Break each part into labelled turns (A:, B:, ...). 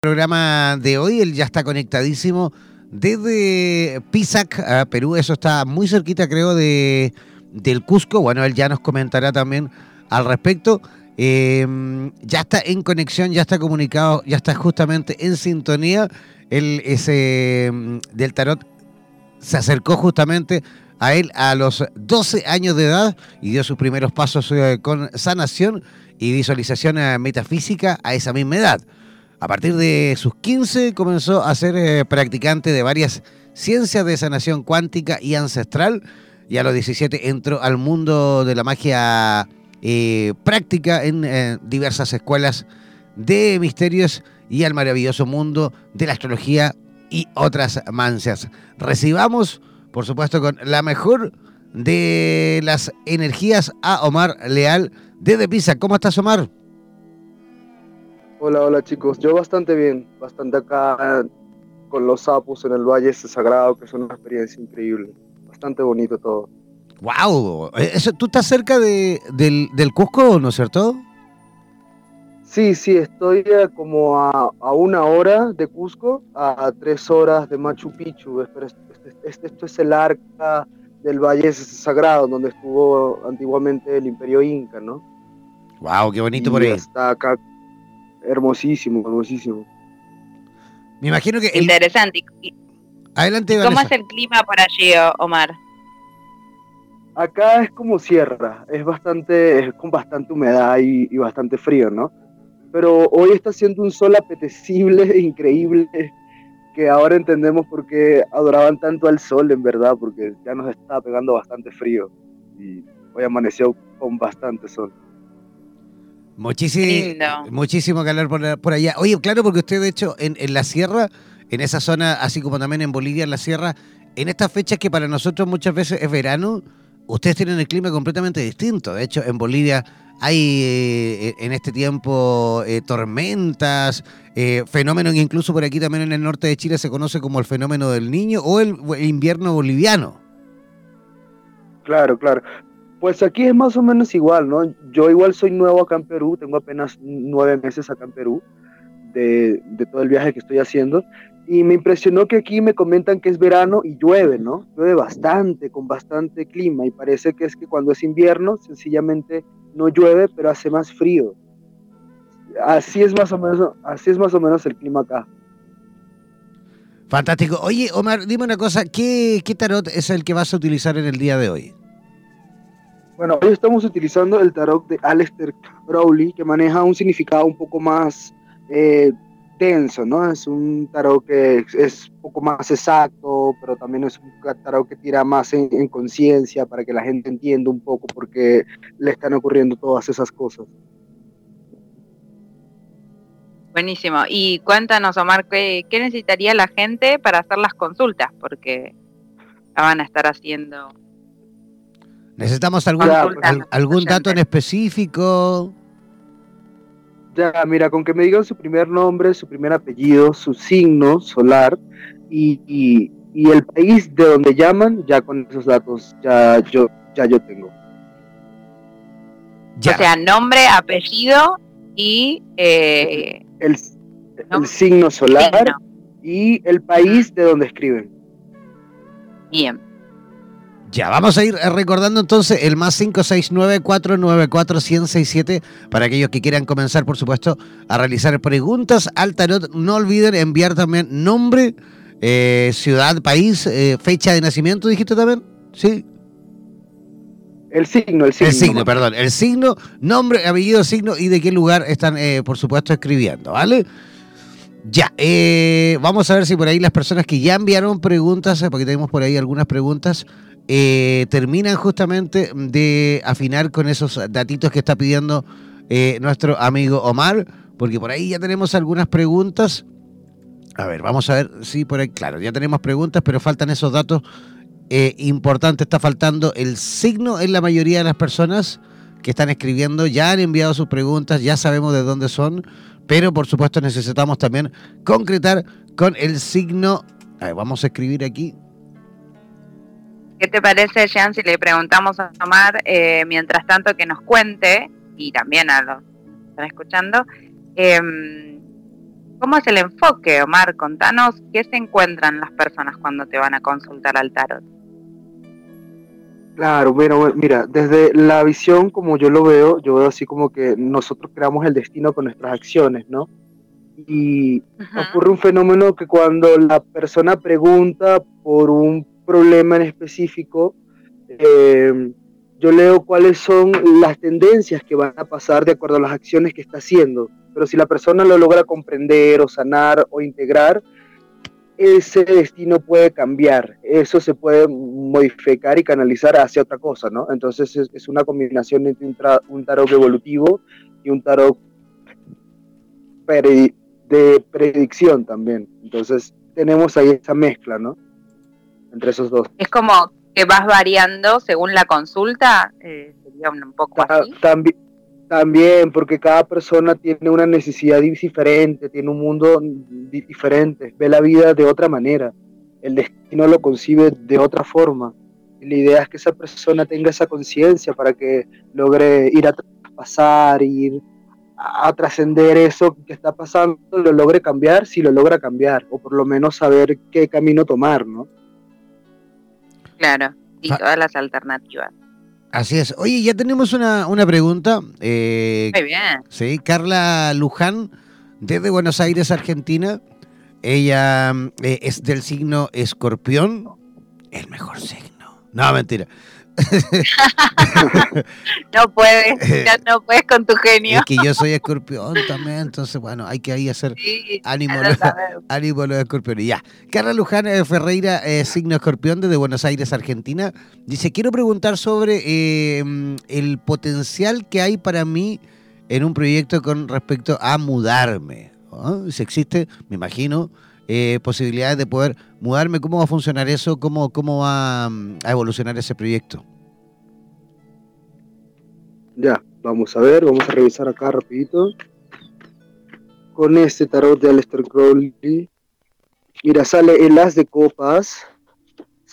A: programa de hoy. Él ya está conectadísimo desde Pisac, a Perú. Eso está muy cerquita, creo, de, del Cusco. Bueno, él ya nos comentará también al respecto. Em, ya está en conexión, ya está comunicado, ya está justamente en sintonía. Él ese em, del tarot se acercó justamente a él a los 12 años de edad y dio sus primeros pasos eh, con sanación y visualización eh, metafísica a esa misma edad. A partir de sus 15 comenzó a ser eh, practicante de varias ciencias de sanación cuántica y ancestral y a los 17 entró al mundo de la magia práctica en diversas escuelas de misterios y al maravilloso mundo de la astrología y otras mancias. Recibamos por supuesto con la mejor de las energías a Omar Leal desde Pisa. ¿Cómo estás, Omar?
B: Hola, hola chicos. Yo bastante bien, bastante acá con los sapos en el Valle ese Sagrado, que es una experiencia increíble. Bastante bonito todo.
A: ¡Wow! Eso, ¿Tú estás cerca de, del, del Cusco, no es cierto?
B: Sí, sí, estoy como a, a, una hora de Cusco, a tres horas de Machu Picchu. Este, esto es el arca del Valle Sagrado, donde estuvo antiguamente el Imperio Inca, ¿no?
A: Wow, qué bonito por ahí.
B: Está acá hermosísimo, hermosísimo.
A: Me imagino que
C: interesante.
A: Adelante.
C: ¿Cómo es el clima por allí, Omar?
B: Acá es como sierra, es bastante, es con bastante humedad y, y bastante frío, ¿no? Pero hoy está haciendo un sol apetecible, increíble que ahora entendemos por qué adoraban tanto al sol, en verdad, porque ya nos está pegando bastante frío y hoy amaneció con bastante sol.
A: Muchísimo, muchísimo calor por, allá. Oye, claro, porque usted, de hecho, en, en la sierra, en esa zona, así como también en Bolivia, en la sierra, en estas fechas que para nosotros muchas veces es verano, ustedes tienen el clima completamente distinto. De hecho, en Bolivia hay eh, en este tiempo eh, tormentas, eh, fenómenos que incluso por aquí también en el norte de Chile se conoce como el fenómeno del niño o el, invierno boliviano.
B: Claro, claro. Pues aquí es más o menos igual, ¿no? Yo igual soy nuevo acá en Perú, tengo apenas nueve meses acá en Perú de, todo el viaje que estoy haciendo y me impresionó que aquí me comentan que es verano y llueve, ¿no? Llueve bastante, con bastante clima y parece que es que cuando es invierno sencillamente no llueve, pero hace más frío. Así es más o menos, así es más o menos el clima acá.
A: Fantástico. Oye, Omar, dime una cosa, ¿qué, ¿qué, tarot es el que vas a utilizar en el día de hoy?
B: Bueno, hoy estamos utilizando el tarot de Aleister Crowley, que maneja un significado un poco más eh, denso, ¿no? Es un tarot que es un poco más exacto, pero también es un tarot que tira más en, conciencia para que la gente entienda un poco por qué le están ocurriendo todas esas cosas.
C: Buenísimo. Y cuéntanos, Omar, ¿qué, necesitaría la gente para hacer las consultas? Porque la van a estar haciendo.
A: ¿Necesitamos algún, algún dato en específico?
B: Ya, mira, con que me digan su primer nombre, su primer apellido, su signo solar y, el país de donde llaman, ya con esos datos ya yo, ya yo tengo.
C: O sea, nombre, apellido y... Eh,
B: el, signo solar y el país de donde escriben.
C: Bien.
A: Ya, vamos a ir recordando entonces el más 569-494-1067 para aquellos que quieran comenzar, por supuesto, a realizar preguntas al tarot. No olviden enviar también nombre, eh, ciudad, país, eh, fecha de nacimiento, dijiste también, ¿sí?
B: El signo, el signo.
A: El signo, perdón. El signo, nombre, apellido, signo y de qué lugar están, eh, por supuesto, escribiendo, ¿vale? Ya, vamos a ver si por ahí las personas que ya enviaron preguntas, porque tenemos por ahí algunas preguntas, eh, terminan justamente de afinar con esos datitos que está pidiendo eh, nuestro amigo Omar, porque por ahí ya tenemos algunas preguntas. A ver, vamos a ver si por ahí, claro, ya tenemos preguntas, pero faltan esos datos eh, importantes. Está faltando el signo en la mayoría de las personas que están escribiendo, ya han enviado sus preguntas, ya sabemos de dónde son, pero por supuesto necesitamos también concretar con el signo. A ver, vamos a escribir aquí
C: ¿Qué te parece, Jean, si le preguntamos a Omar, eh, mientras tanto, que nos cuente, y también a los que están escuchando, em, ¿Cómo es el enfoque, Omar? Contanos qué se encuentran las personas cuando te van a consultar al tarot.
B: Claro, mira, mira, desde la visión como yo lo veo, yo veo así como que nosotros creamos el destino con nuestras acciones, ¿no? Y ocurre un fenómeno que cuando la persona pregunta por un problema en específico, eh, yo leo cuáles son las tendencias que van a pasar de acuerdo a las acciones que está haciendo. Pero si la persona lo logra comprender o sanar o integrar, ese destino puede cambiar, eso se puede modificar y canalizar hacia otra cosa, ¿no? Entonces es, una combinación entre un, tarot evolutivo y un tarot de predicción también. Entonces tenemos ahí esa mezcla, ¿no? Entre esos dos.
C: Es como que vas variando según la consulta, eh, sería un, poco así.
B: También, también, porque cada persona tiene una necesidad diferente, tiene un mundo diferente, ve la vida de otra manera, el destino lo concibe de otra forma. Y la idea es que esa persona tenga esa conciencia para que logre ir a pasar, ir a, trascender eso que está pasando, lo logre cambiar, si lo logra cambiar, o por lo menos saber qué camino tomar, ¿no?
C: Claro, y ah. todas las alternativas.
A: Así es. Oye, ya tenemos una, una pregunta.
C: Eh, Muy bien.
A: Sí, Carla Luján, desde Buenos Aires, Argentina. Ella eh, es del signo escorpión, el mejor signo. No, mentira.
C: no puedes, ya no puedes con tu genio.
A: Es que yo soy escorpión también, entonces bueno, hay que ahí hacer ánimo, ánimo los escorpiones. Ya. Carla Luján eh, Ferreira, eh, signo escorpión desde Buenos Aires, Argentina, dice, quiero preguntar sobre em, el potencial que hay para mí en un proyecto con respecto a mudarme. Si existe, me imagino, eh, posibilidades de poder mudarme, ¿cómo va a funcionar eso? ¿Cómo, cómo va mm, a evolucionar ese proyecto?
B: Ya, vamos a ver, vamos a revisar acá rapidito. Con este tarot de Aleister Crowley. Mira, sale el as de copas,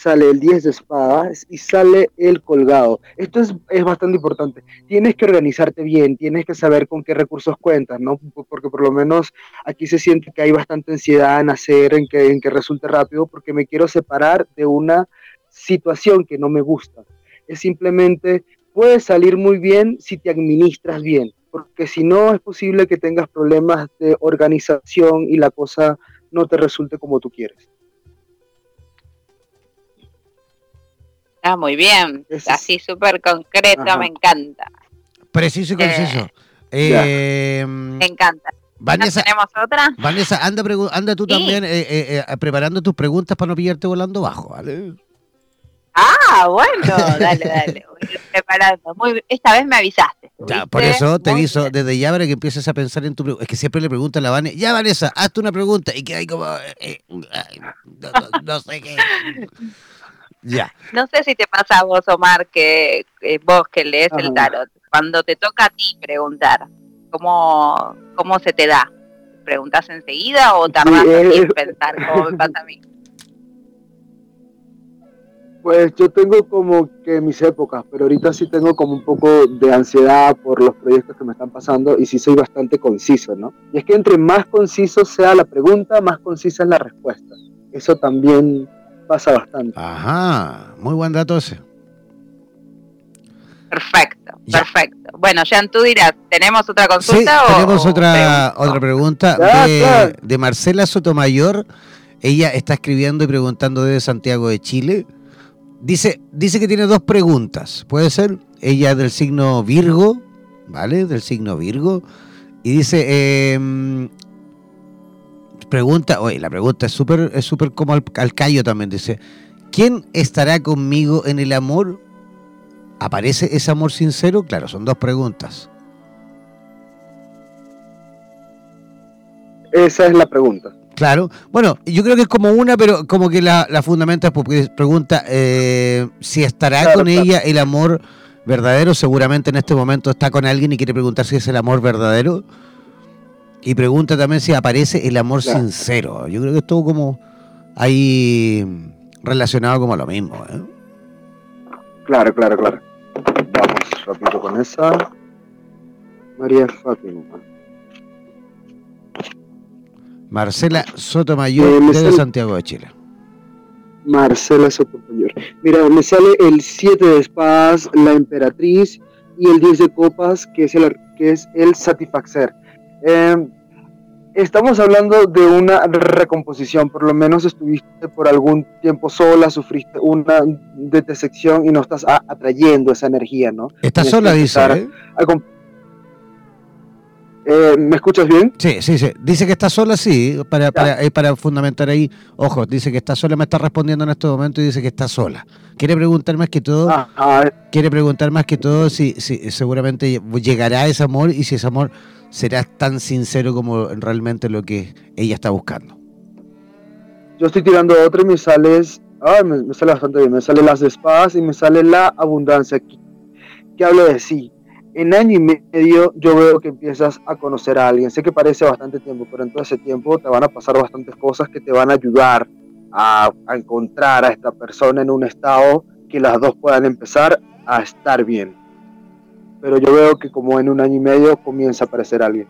B: sale el 10 de espadas y sale el colgado. Esto es, bastante importante. Tienes que organizarte bien, tienes que saber con qué recursos cuentas, ¿no? Porque por lo menos aquí se siente que hay bastante ansiedad en hacer, en que, en que resulte rápido, porque me quiero separar de una situación que no me gusta. Es simplemente, puede salir muy bien si te administras bien, porque si no es posible que tengas problemas de organización y la cosa no te resulte como tú quieres.
C: Ah, muy bien. Así súper concreto, me encanta.
A: Preciso y conciso. Eh,
C: me encanta. Vanessa, ¿Tenemos otra?
A: Vanessa, anda, anda tú también eh, eh, preparando tus preguntas para no pillarte volando bajo, ¿vale?
C: Ah, bueno, dale, dale. preparando. Muy, esta vez me avisaste.
A: Ya, por eso te aviso desde ya para que empieces a pensar en tu pregunta. Es que siempre le preguntan a la Vanessa, ya Vanessa, hazte una pregunta y que hay como, no sé qué.
C: No sé si te pasa a vos, Omar, que vos que lees el tarot, cuando te toca a ti preguntar, ¿cómo, cómo se te da? ¿Preguntas enseguida o tardás en pensar cómo me pasa a mí?
B: Pues yo tengo como que mis épocas, pero ahorita sí tengo como un poco de ansiedad por los proyectos que me están pasando y sí soy bastante conciso, ¿no? Y es que entre más conciso sea la pregunta, más concisa es la respuesta. Eso también pasa bastante.
A: Ajá, muy buen dato ese.
C: Perfecto, perfecto. Bueno, Jean, tú dirás, ¿tenemos otra consulta?
A: Sí, tenemos otra, otra pregunta de, Marcela Sotomayor. Ella está escribiendo y preguntando desde Santiago de Chile. Dice, dice que tiene dos preguntas. ¿Puede ser? Ella es del signo Virgo, ¿vale? Del signo Virgo. Y dice, eh, pregunta, oye, la pregunta es súper es súper como al, callo también, dice, ¿quién estará conmigo en el amor? ¿Aparece ese amor sincero? Claro, son dos preguntas.
B: Esa es la pregunta.
A: Claro, bueno, yo creo que es como una, pero como que la, la fundamenta porque pregunta eh, si estará con ella el amor verdadero, seguramente en este momento está con alguien y quiere preguntar si es el amor verdadero. Y pregunta también si aparece el amor sincero. Yo creo que es todo como ahí relacionado como a lo mismo. ¿eh?
B: Claro, claro, claro. Vamos rápido con esa. María Fátima.
A: Marcela Sotomayor eh, desde Santiago de Chile.
B: Marcela Sotomayor. Mira, me sale el 7 de espadas, la emperatriz, y el 10 de copas, que es el, que es el satisfacer. Em, estamos hablando de una recomposición, por lo menos estuviste por algún tiempo sola, sufriste una detesección y no estás atrayendo esa energía, ¿no?
A: Estás sola, dice. ¿eh?
B: Eh, ¿Me escuchas bien?
A: Sí, sí, sí. Dice que está sola, sí, para, para, eh, para, fundamentar ahí. Ojo, dice que está sola, me está respondiendo en este momento y dice que está sola. Quiere preguntar más que todo, ah, ah, quiere preguntar más que todo si, si seguramente llegará ese amor y si ese amor será tan sincero como realmente lo que ella está buscando.
B: Yo estoy tirando otro y me sale, ah, me, sale bastante bien, me sale las espadas y me sale la abundancia aquí. Que hablo de sí, en año y medio yo veo que empiezas a conocer a alguien. Sé que parece bastante tiempo, pero en todo ese tiempo te van a pasar bastantes cosas que te van a ayudar a, encontrar a esta persona en un estado que las dos puedan empezar a estar bien. Pero yo veo que como en un año y medio comienza a aparecer alguien.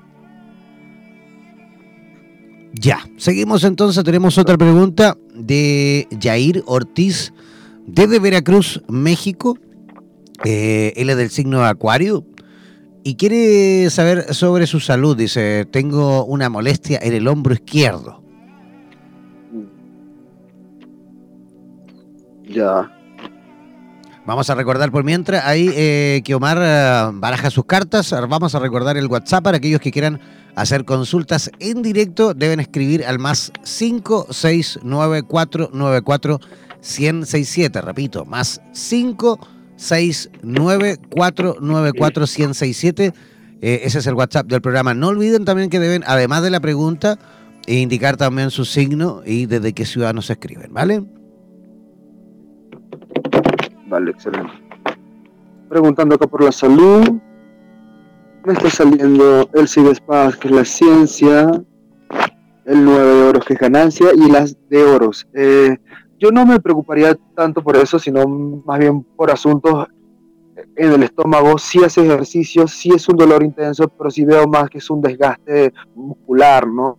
A: Ya, seguimos entonces, tenemos otra pregunta de Jair Ortiz desde Veracruz, México. Eh, él es del signo de Acuario y quiere saber sobre su salud. Dice, tengo una molestia en el hombro izquierdo.
B: Ya.
A: Vamos a recordar por mientras ahí eh, que Omar eh, baraja sus cartas. Vamos a recordar el WhatsApp para aquellos que quieran hacer consultas en directo. Deben escribir al más 569494167. Repito, más 5 69494 Eh, ese es el WhatsApp del programa. No olviden también que deben, además de la pregunta, indicar también su signo y desde qué ciudad nos escriben, ¿vale?
B: Vale, excelente. Preguntando acá por la salud. Me está saliendo el de espadas, que es la ciencia, el 9 de oros, que es ganancia, y las de oros. Eh, yo no me preocuparía tanto por eso, sino más bien por asuntos en el estómago. Si hace ejercicio, si es un dolor intenso, pero si veo más que es un desgaste muscular, ¿no?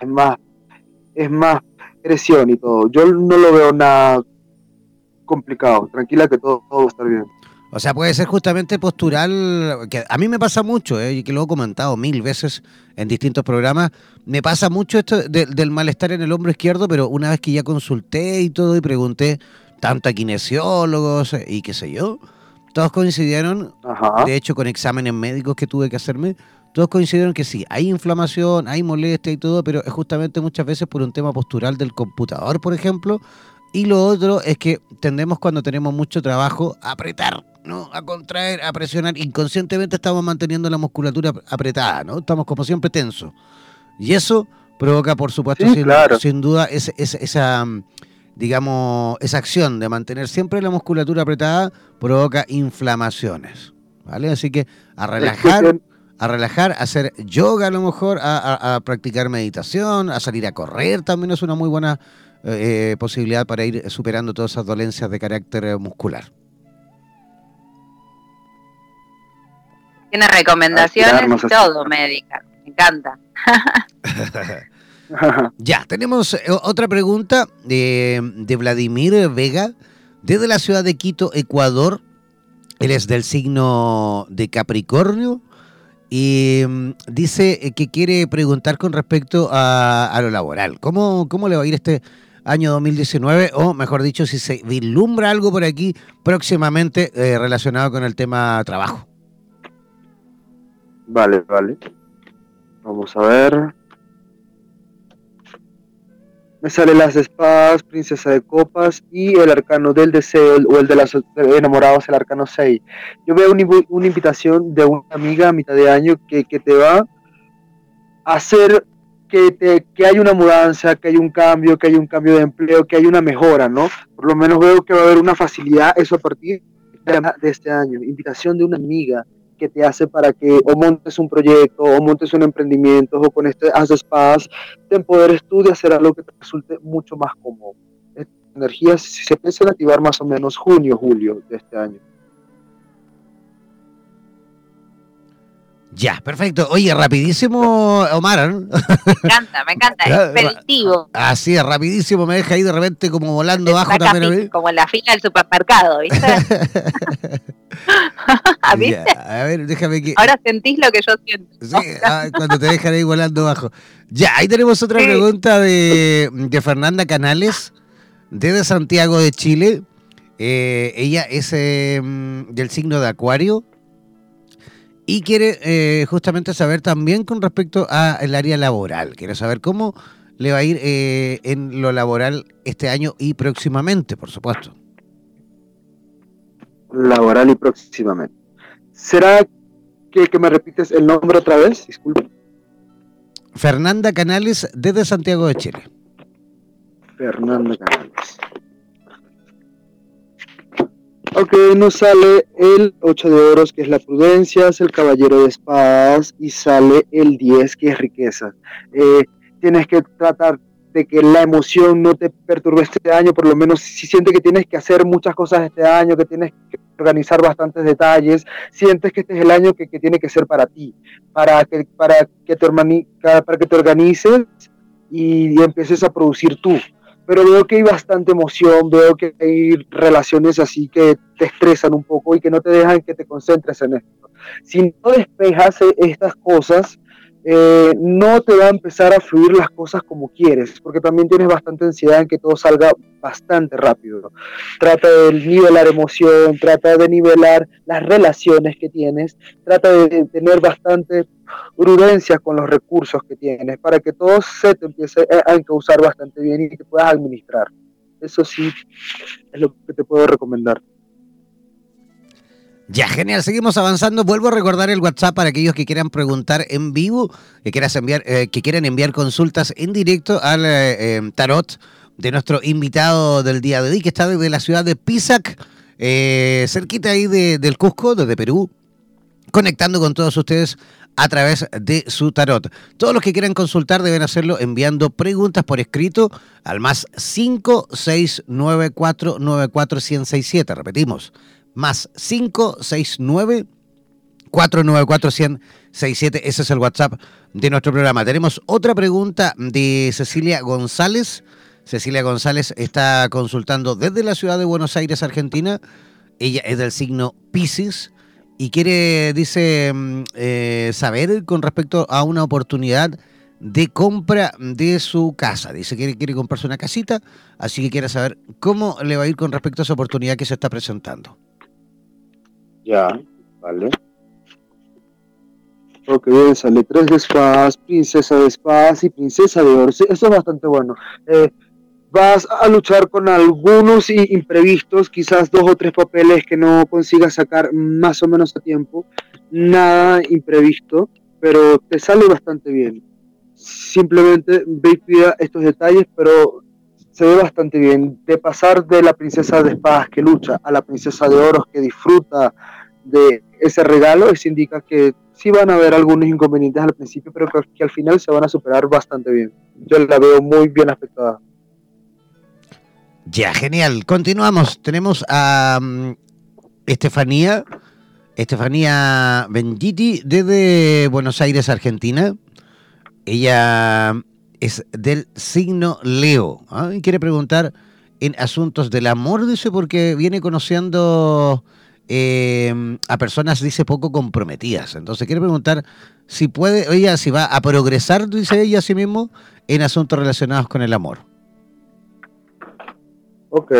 B: Es más, es más presión y todo. Yo no lo veo nada complicado. Tranquila que todo, todo va a estar bien.
A: O sea, puede ser justamente postural, que a mí me pasa mucho, ¿eh? y que lo he comentado mil veces en distintos programas, me pasa mucho esto del malestar en el hombro izquierdo, pero una vez que ya consulté y todo y pregunté tanto a kinesiólogos y qué sé yo, todos coincidieron, de hecho con exámenes médicos que tuve que hacerme, todos coincidieron que sí, hay inflamación, hay molestia y todo, pero es justamente muchas veces por un tema postural del computador, por ejemplo, y lo otro es que tendemos cuando tenemos mucho trabajo a apretar, ¿no? A contraer, a presionar. Inconscientemente estamos manteniendo la musculatura apretada, ¿no? Estamos como siempre tensos. Y eso provoca, por supuesto, sin, duda, esa, digamos, esa acción de mantener siempre la musculatura apretada provoca inflamaciones, ¿vale? Así que a relajar, a relajar, a hacer yoga a lo mejor, a practicar meditación, a salir a correr también es una muy buena eh, posibilidad para ir superando todas esas dolencias de carácter eh, muscular.
C: Tiene recomendaciones y todo, médica. Me encanta.
A: ya, tenemos eh, otra pregunta de, de Vladimir Vega desde la ciudad de Quito, Ecuador. Él es del signo de Capricornio y mm, dice que quiere preguntar con respecto a, lo laboral. ¿Cómo, ¿Cómo le va a ir este año 2019, o mejor dicho, si se vislumbra algo por aquí próximamente eh, relacionado con el tema trabajo.
B: Vale, vale. Vamos a ver. Me sale las espadas, princesa de copas y el arcano del deseo o el de los enamorados, el arcano 6. Yo veo una, invitación de una amiga a mitad de año que, que te va a hacer que, te, que hay una mudanza, que hay un cambio, que hay un cambio de empleo, que hay una mejora, ¿no? Por lo menos veo que va a haber una facilidad, eso a partir de este año. Invitación de una amiga que te hace para que o montes un proyecto, o montes un emprendimiento, o con este haz de espadas, te empoderes tú de hacer algo que te resulte mucho más cómodo. Energías se a activar más o menos junio, julio de este año.
A: Ya, perfecto. Oye, rapidísimo, Omar.
C: Me encanta, me encanta. Expeditivo.
A: Así es, rapidísimo. Me deja ahí de repente como volando bajo
C: también. Como en la fila del supermercado, ¿viste?
A: ¿Viste? a ver, déjame que.
C: Ahora sentís lo que yo siento.
A: Sí, ah, cuando te dejan ahí volando bajo. Ya, ahí tenemos otra pregunta de, de Fernanda Canales, desde Santiago de Chile. Eh, ella es eh, del signo de Acuario y quiere eh, justamente saber también con respecto al área laboral. Quiere saber cómo le va a ir en lo laboral este año y próximamente, por supuesto.
B: Laboral y próximamente. ¿Será que, que me repites el nombre otra vez? Disculpe.
A: Fernanda Canales desde Santiago de Chile.
B: Fernanda Canales. Ok, nos sale el 8 de oros, que es la prudencia, es el caballero de espadas, y sale el 10, que es riqueza. Eh, tienes que tratar de que la emoción no te perturbe este año, por lo menos si sientes que tienes que hacer muchas cosas este año, que tienes que organizar bastantes detalles, sientes que este es el año que, tiene que ser para ti, para que, para que, te, para que te organices y empieces a producir tú pero veo que hay bastante emoción, veo que hay relaciones así que te estresan un poco y que no te dejan que te concentres en esto. Si no despejas e-, estas cosas, eh, no te va a empezar a fluir las cosas como quieres, porque también tienes bastante ansiedad en que todo salga bastante rápido. Trata de nivelar emoción, trata de nivelar las relaciones que tienes, trata de tener bastante prudencia con los recursos que tienes para que todo se te empiece a encauzar bastante bien y te puedas administrar. Eso sí es lo que te puedo recomendar.
A: Ya, genial, seguimos avanzando. Vuelvo a recordar el WhatsApp para aquellos que quieran preguntar en vivo, que, quieras enviar, eh, que quieran enviar consultas en directo al eh, em, tarot de nuestro invitado del día de hoy, que está desde la ciudad de Pisac, eh, cerquita ahí del Cusco, desde Perú, conectando con todos ustedes a través de su tarot. Todos los que quieran consultar deben hacerlo enviando preguntas por escrito al más 569494167. Repetimos, más 569 494 167 Ese es el WhatsApp de nuestro programa. Tenemos otra pregunta de Cecilia González. Cecilia González está consultando desde la ciudad de Buenos Aires, Argentina. Ella es del signo Pisces y quiere, dice, mm, eh, saber con respecto a una oportunidad de compra de su casa. Dice que quiere, quiere comprarse una casita, así que quiere saber cómo le va a ir con respecto a esa oportunidad que se está presentando.
B: Ya, vale. Ok, bien, sale tres de espadas, princesa de espadas y princesa de oro. Eso es bastante bueno. Eh, vas a luchar con algunos imprevistos, quizás dos o tres papeles que no consigas sacar más o menos a tiempo. Nada imprevisto, pero te sale bastante bien. Simplemente ve y cuida estos detalles, pero se ve bastante bien. De pasar de la princesa de espadas que lucha a la princesa de oros que disfruta de ese regalo, eso indica que sí van a haber algunos inconvenientes al principio, pero que, al final se van a superar bastante bien. Yo la veo muy bien afectada.
A: Ya, genial. Continuamos. Tenemos a mm, Estefanía, Estefanía Bengitti desde Buenos Aires, Argentina. Ella es del signo Leo y quiere preguntar en asuntos del amor, dice, porque viene conociendo eh, a personas, dice, poco comprometidas. Entonces quiere preguntar si puede, ella, si va a progresar, dice ella a sí mismo, en asuntos relacionados con el amor.
B: Ok.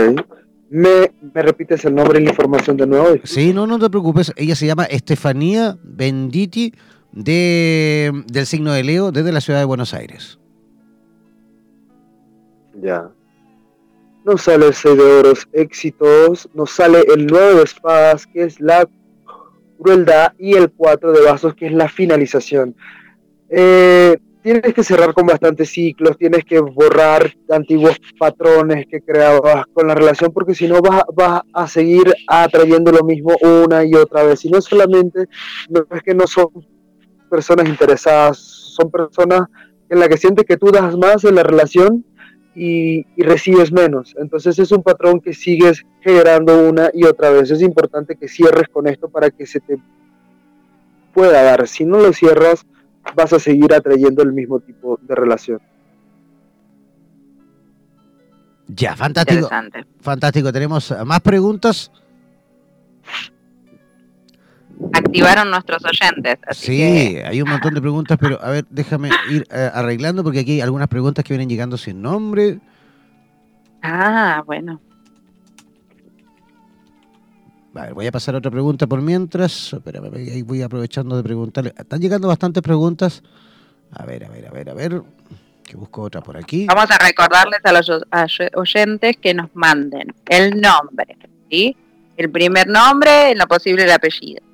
B: ¿Me, repites el nombre y la información de nuevo?
A: Sí, no, no te preocupes. Ella se llama Estefanía Benditi de, del signo de Leo desde la ciudad de Buenos Aires.
B: Ya nos sale el 6 de oros, éxitos, nos sale el 9 de espadas, que es la crueldad, y el 4 de vasos, que es la finalización. Eh, tienes que cerrar con bastantes ciclos, tienes que borrar antiguos patrones que creabas con la relación, porque si no vas, vas a seguir atrayendo lo mismo una y otra vez. Y no solamente, no es que no son personas interesadas, son personas en las que sientes que tú das más en la relación y, recibes menos. Entonces es un patrón que sigues generando una y otra vez. Es importante que cierres con esto para que se te pueda dar. Si no lo cierras, vas a seguir atrayendo el mismo tipo de relación.
A: Ya, fantástico. Fantástico. ¿Tenemos más preguntas?
C: Activaron nuestros oyentes.
A: sí, hay un montón de preguntas, pero a ver, déjame ir eh, arreglando porque aquí hay algunas preguntas que vienen llegando sin nombre.
C: Ah, bueno.
A: Voy a pasar a otra pregunta por mientras. Espérame, ahí voy aprovechando de preguntarle. Están llegando bastantes preguntas. A ver, a ver, a ver, a ver. Que busco otra por aquí.
C: Vamos a recordarles a los oyentes que nos manden el nombre, ¿sí? El primer nombre, en lo posible el apellido.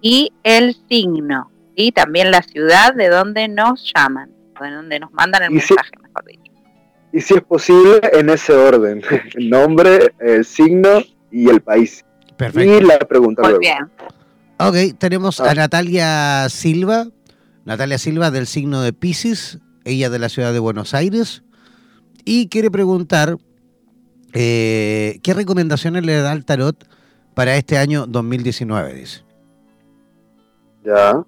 C: Y el signo. Y también la ciudad de donde nos llaman, de donde nos mandan el mensaje, mejor dicho.
B: Y si es posible, en ese orden. El nombre, el signo y el país.
A: Perfecto.
B: Y la pregunta
C: Muy bien.
A: Ok, tenemos a ah. Natalia Silva. Natalia Silva del signo de Pisces, ella de la ciudad de Buenos Aires. Y quiere preguntar eh, qué recomendaciones le da el tarot para este año 2019, dice.
B: Ya.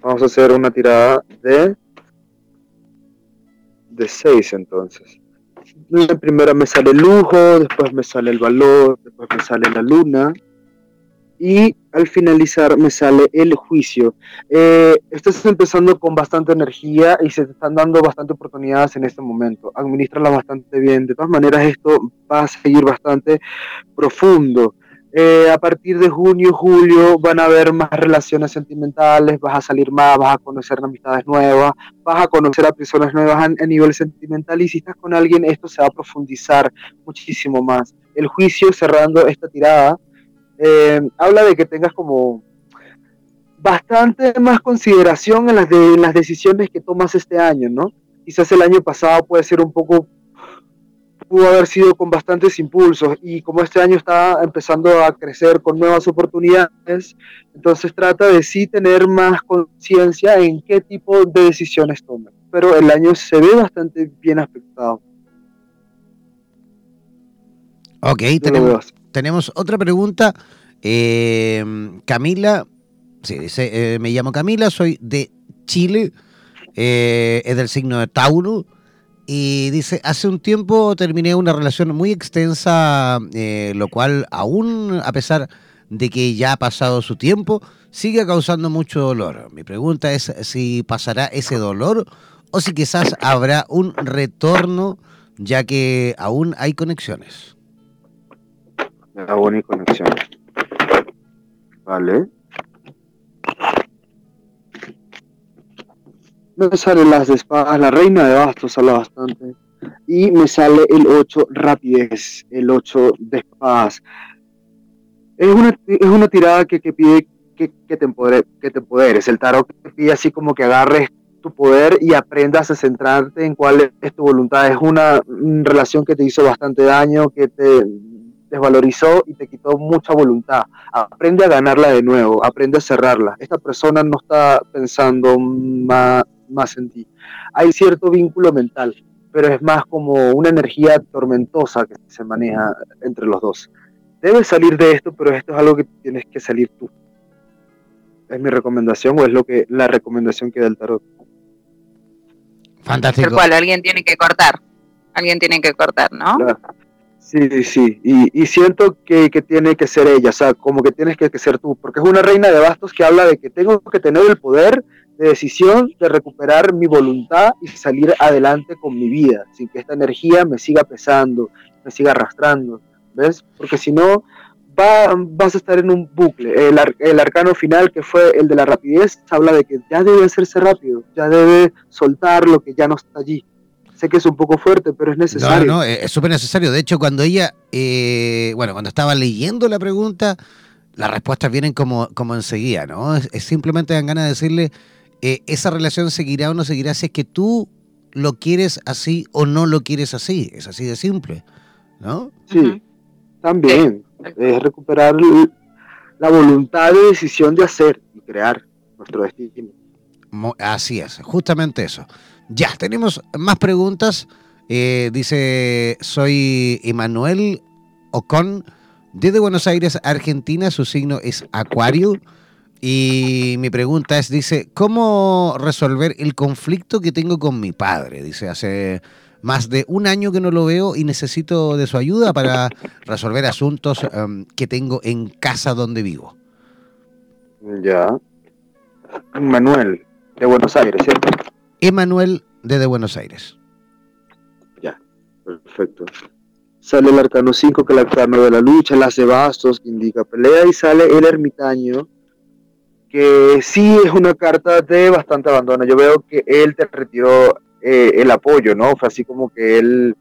B: Vamos a hacer una tirada de de 6 entonces. La primera me sale el lujo, después me sale el valor, después me sale la luna y al finalizar me sale el juicio. Eh, estás empezando con bastante energía y se te están dando bastante oportunidades en este momento. Administrala bastante bien. De todas maneras, esto va a seguir bastante profundo. Eh, a partir de junio, julio van a haber más relaciones sentimentales, vas a salir más, vas a conocer amistades nuevas, vas a conocer a personas nuevas a, nivel sentimental y si estás con alguien esto se va a profundizar muchísimo más. El juicio, cerrando esta tirada, eh, habla de que tengas como bastante más consideración en las, en las decisiones que tomas este año, ¿no? Quizás el año pasado puede ser un poco pudo haber sido con bastantes impulsos y como este año está empezando a crecer con nuevas oportunidades, entonces trata de sí tener más conciencia en qué tipo de decisiones toma. Pero el año se ve bastante bien afectado.
A: Ok, tenemos, tenemos, otra pregunta. Eh, Camila, sí, dice, eh, me llamo Camila, soy de Chile, eh, es del signo de Tauro y dice, hace un tiempo terminé una relación muy extensa, eh, lo cual aún a pesar de que ya ha pasado su tiempo, sigue causando mucho dolor. Mi pregunta es si pasará ese dolor o si quizás habrá un retorno ya que aún hay conexiones.
B: Aún hay conexiones. Vale. Me sale las espadas, la reina de bastos habla bastante. Y me sale el 8 rapidez, el 8 de espadas. Es una, es una tirada que, pide que, que, te empodere, que te empoderes. El tarot te pide así como que agarres tu poder y aprendas a centrarte en cuál es tu voluntad. Es una relación que te hizo bastante daño, que te desvalorizó y te quitó mucha voluntad. Aprende a ganarla de nuevo, aprende a cerrarla. Esta persona no está pensando más, más en ti. Hay cierto vínculo mental, pero es más como una energía tormentosa que se maneja entre los dos. Debes salir de esto, pero esto es algo que tienes que salir tú. Es mi recomendación o es lo que la recomendación que da el tarot.
A: Fantástico.
C: El cual alguien tiene que cortar. Alguien tiene que cortar, ¿no?
B: Sí, sí, y, y siento que, que, tiene que ser ella, o sea, como que tienes que, que, ser tú, porque es una reina de bastos que habla de que tengo que tener el poder de decisión de recuperar mi voluntad y salir adelante con mi vida, sin que esta energía me siga pesando, me siga arrastrando, ¿ves? Porque si no, va, vas a estar en un bucle. El, el, arcano final, que fue el de la rapidez, habla de que ya debe hacerse rápido, ya debe soltar lo que ya no está allí. Sé que es un poco fuerte, pero es necesario.
A: No, no, es súper necesario. De hecho, cuando ella, eh, bueno, cuando estaba leyendo la pregunta, las respuestas vienen como, como enseguida, ¿no? Es, es simplemente dan ganas de decirle, eh, esa relación seguirá o no seguirá si es que tú lo quieres así o no lo quieres así. Es así de simple, ¿no?
B: Sí, también. Es recuperar la voluntad de decisión de hacer y crear nuestro destino.
A: Así es, justamente eso. Ya, tenemos más preguntas. Eh, dice, soy Emanuel Ocon, desde Buenos Aires, Argentina. Su signo es Acuario. Y mi pregunta es, dice, ¿cómo resolver el conflicto que tengo con mi padre? Dice, hace más de un año que no lo veo y necesito de su ayuda para resolver asuntos em, que tengo en casa donde vivo.
B: Ya. Manuel, de Buenos Aires, ¿cierto?
A: Emanuel, de Buenos Aires.
B: Ya, perfecto. Sale el arcano 5, que es el arcano de la lucha, las de bastos, que indica pelea, y sale el ermitaño, que sí es una carta de bastante abandono. Yo veo que él te retiró eh, el apoyo, ¿no? Fue así como que él,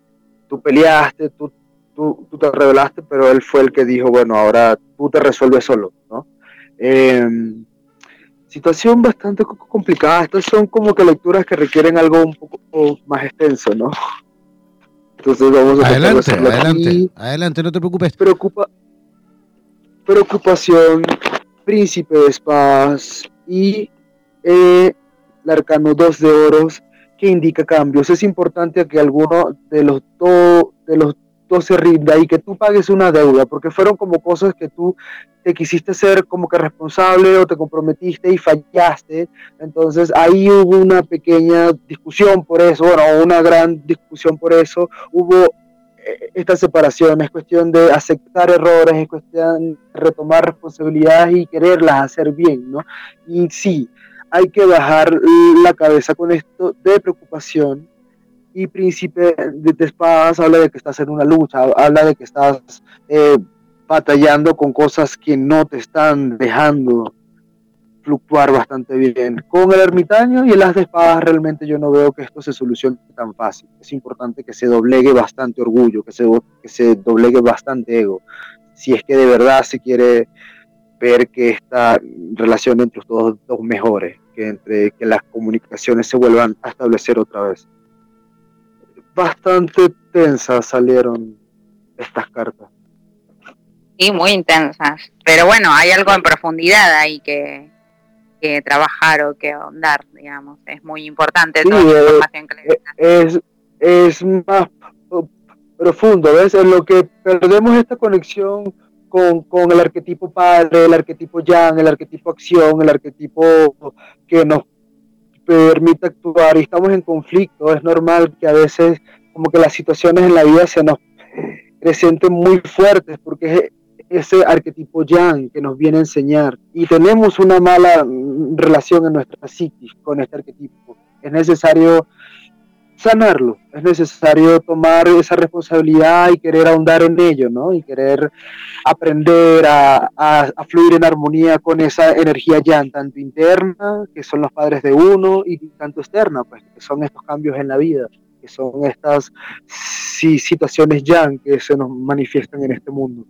B: tú peleaste, tú, tú, te rebelaste, pero él fue el que dijo, bueno, ahora tú te resuelves solo, ¿no? Em, situación bastante complicada. Estas son como que lecturas que requieren algo un poco más extenso, ¿no?
A: Entonces vamos a adelante, adelante, adelante, no te preocupes.
B: Preocupa, preocupación, príncipe de espadas y eh, el arcano 2 de oros que indica cambios. Es importante que alguno de los, de los dos se rinda y que tú pagues una deuda, porque fueron como cosas que tú te quisiste ser como que responsable o te comprometiste y fallaste. Entonces ahí hubo una pequeña discusión por eso, bueno, una gran discusión por eso. Hubo esta separación, es cuestión de aceptar errores, es cuestión de retomar responsabilidades y quererlas hacer bien, ¿no? Y sí, hay que bajar la cabeza con esto de preocupación. Y Príncipe de, Espadas habla de que estás en una lucha, habla de que estás eh, batallando con cosas que no te están dejando fluctuar bastante bien. Con el ermitaño y el as de espadas realmente yo no veo que esto se solucione tan fácil. Es importante que se doblegue bastante orgullo, que se, que se doblegue bastante ego. Si es que de verdad se quiere ver que esta relación entre los dos, dos mejore que entre que las comunicaciones se vuelvan a establecer otra vez. Bastante tensas salieron estas cartas.
C: Sí, muy intensas. Pero bueno, hay algo en profundidad ahí que, que trabajar o que ahondar, digamos. Es muy importante toda la
B: eh, información que le es, es más profundo, ¿ves? En lo que perdemos esta conexión con, el arquetipo padre, el arquetipo yang, el arquetipo acción, el arquetipo que nos permite actuar y estamos en conflicto. Es normal que a veces como que las situaciones en la vida se nos presenten muy fuertes porque es ese arquetipo yang que nos viene a enseñar y tenemos una mala relación en nuestra psiquis con este arquetipo. Es necesario sanarlo. Es necesario tomar esa responsabilidad y querer ahondar en ello, ¿no? Y querer aprender a, fluir en armonía con esa energía yang, tanto interna, que son los padres de uno, y tanto externa, pues, que son estos cambios en la vida, que son estas situaciones yang que se nos manifiestan en este mundo.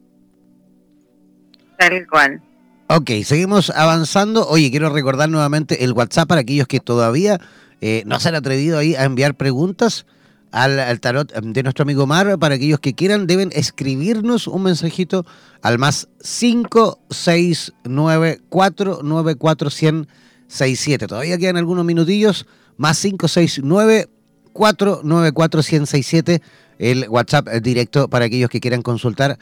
C: Tal cual.
A: Ok, seguimos avanzando. Oye, quiero recordar nuevamente el WhatsApp para aquellos que todavía eh, no se han atrevido ahí a enviar preguntas al, tarot de nuestro amigo Mar. Para aquellos que quieran, deben escribirnos un mensajito al más 569-494-1067. Todavía quedan algunos minutillos. Más 569 494 1067 el WhatsApp directo para aquellos que quieran consultar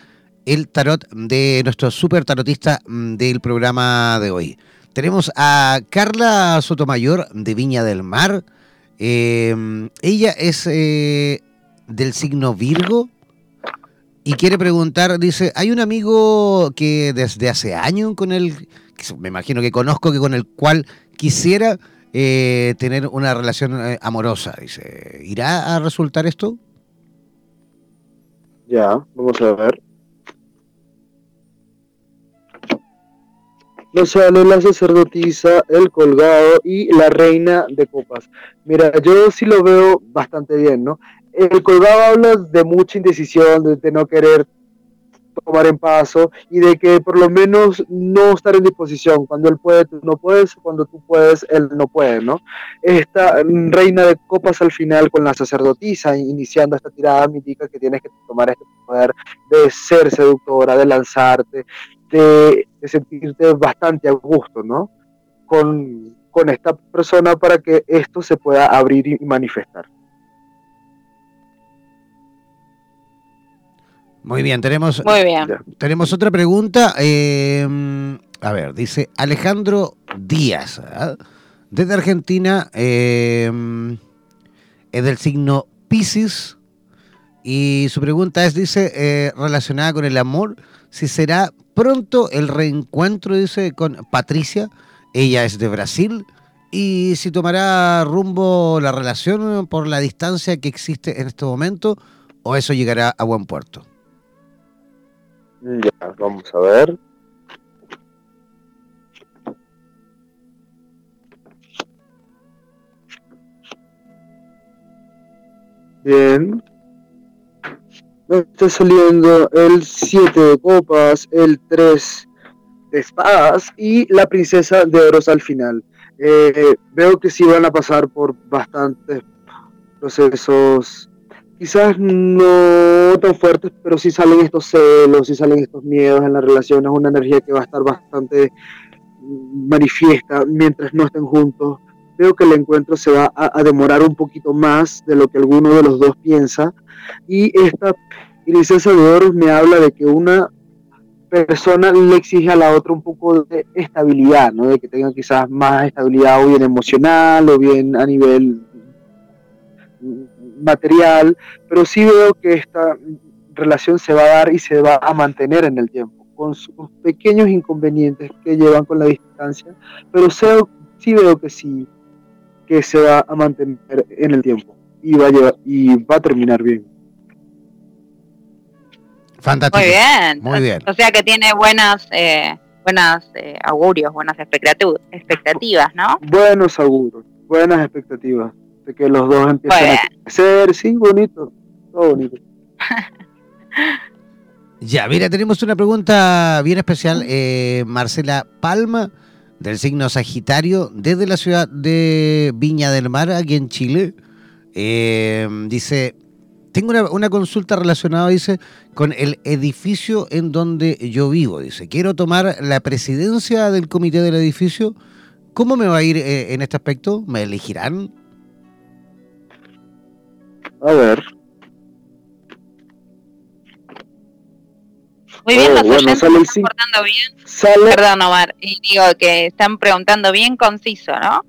A: el tarot de nuestro super tarotista mm, del programa de hoy. Tenemos a Carla Sotomayor de Viña del Mar. Eh, ella es eh, del signo Virgo y quiere preguntar, dice, hay un amigo que desde hace años con él, me imagino que conozco, que con el cual quisiera eh, tener una relación amorosa. Dice, ¿irá a resultar esto?
B: Ya, vamos a ver. Nos sale la sacerdotisa, el colgado y la reina de copas. Mira, yo sí lo veo bastante bien, ¿no? El colgado habla de mucha indecisión, de, no querer tomar en paso y de que por lo menos no estar en disposición. Cuando él puede, tú no puedes, cuando tú puedes, él no puede, ¿no? Esta reina de copas al final con la sacerdotisa iniciando esta tirada me indica que tienes que tomar este poder de ser seductora, de lanzarte, de, sentirte bastante a gusto, ¿no? Con, esta persona para que esto se pueda abrir y manifestar.
A: Muy bien, tenemos, Muy bien. tenemos otra pregunta. Eh, A ver, dice Alejandro Díaz, ¿ah? desde Argentina, em, es del signo Pisces, y su pregunta es, dice, eh, relacionada con el amor, si será pronto el reencuentro, dice, con Patricia, ella es de Brasil, y si tomará rumbo la relación por la distancia que existe en este momento, o eso llegará a buen puerto.
B: Ya, vamos a ver. Bien. Está saliendo el 7 de copas, el 3 de espadas y la princesa de oros al final. Eh, veo que sí van a pasar por bastantes procesos, quizás no tan fuertes, pero sí salen estos celos, sí salen estos miedos en la relación. Es una energía que va a estar bastante manifiesta mientras no estén juntos Veo que el encuentro se va a, demorar un poquito más de lo que alguno de los dos piensa. Y esta princesa de oro me habla de que una persona le exige a la otra un poco de estabilidad, ¿no? De que tenga quizás más estabilidad o bien emocional o bien a nivel material, pero sí veo que esta relación se va a dar y se va a mantener en el tiempo, con sus pequeños inconvenientes que llevan con la distancia, pero sí veo que sí que se va a mantener en el tiempo y va a, y va a terminar bien.
A: Fantástico.
C: Muy bien. Muy bien. O sea que tiene buenas, eh, buenas eh, augurios, buenas expectativas, ¿no?
B: Buenos augurios, buenas expectativas de que los dos empiecen a crecer, sí, bonito, todo bonito.
A: ya, mira, tenemos una pregunta bien especial. Eh, Marcela Palma del signo Sagitario desde la ciudad de Viña del Mar, aquí en Chile. Eh, dice, tengo una, consulta relacionada, dice, con el edificio en donde yo vivo. Dice, quiero tomar la presidencia del comité del edificio. ¿Cómo me va a ir eh, en este aspecto? ¿Me elegirán?
B: A ver,
C: Muy bien, oh, los están portando bien. Perdón, Omar, y digo que están preguntando bien conciso, ¿no?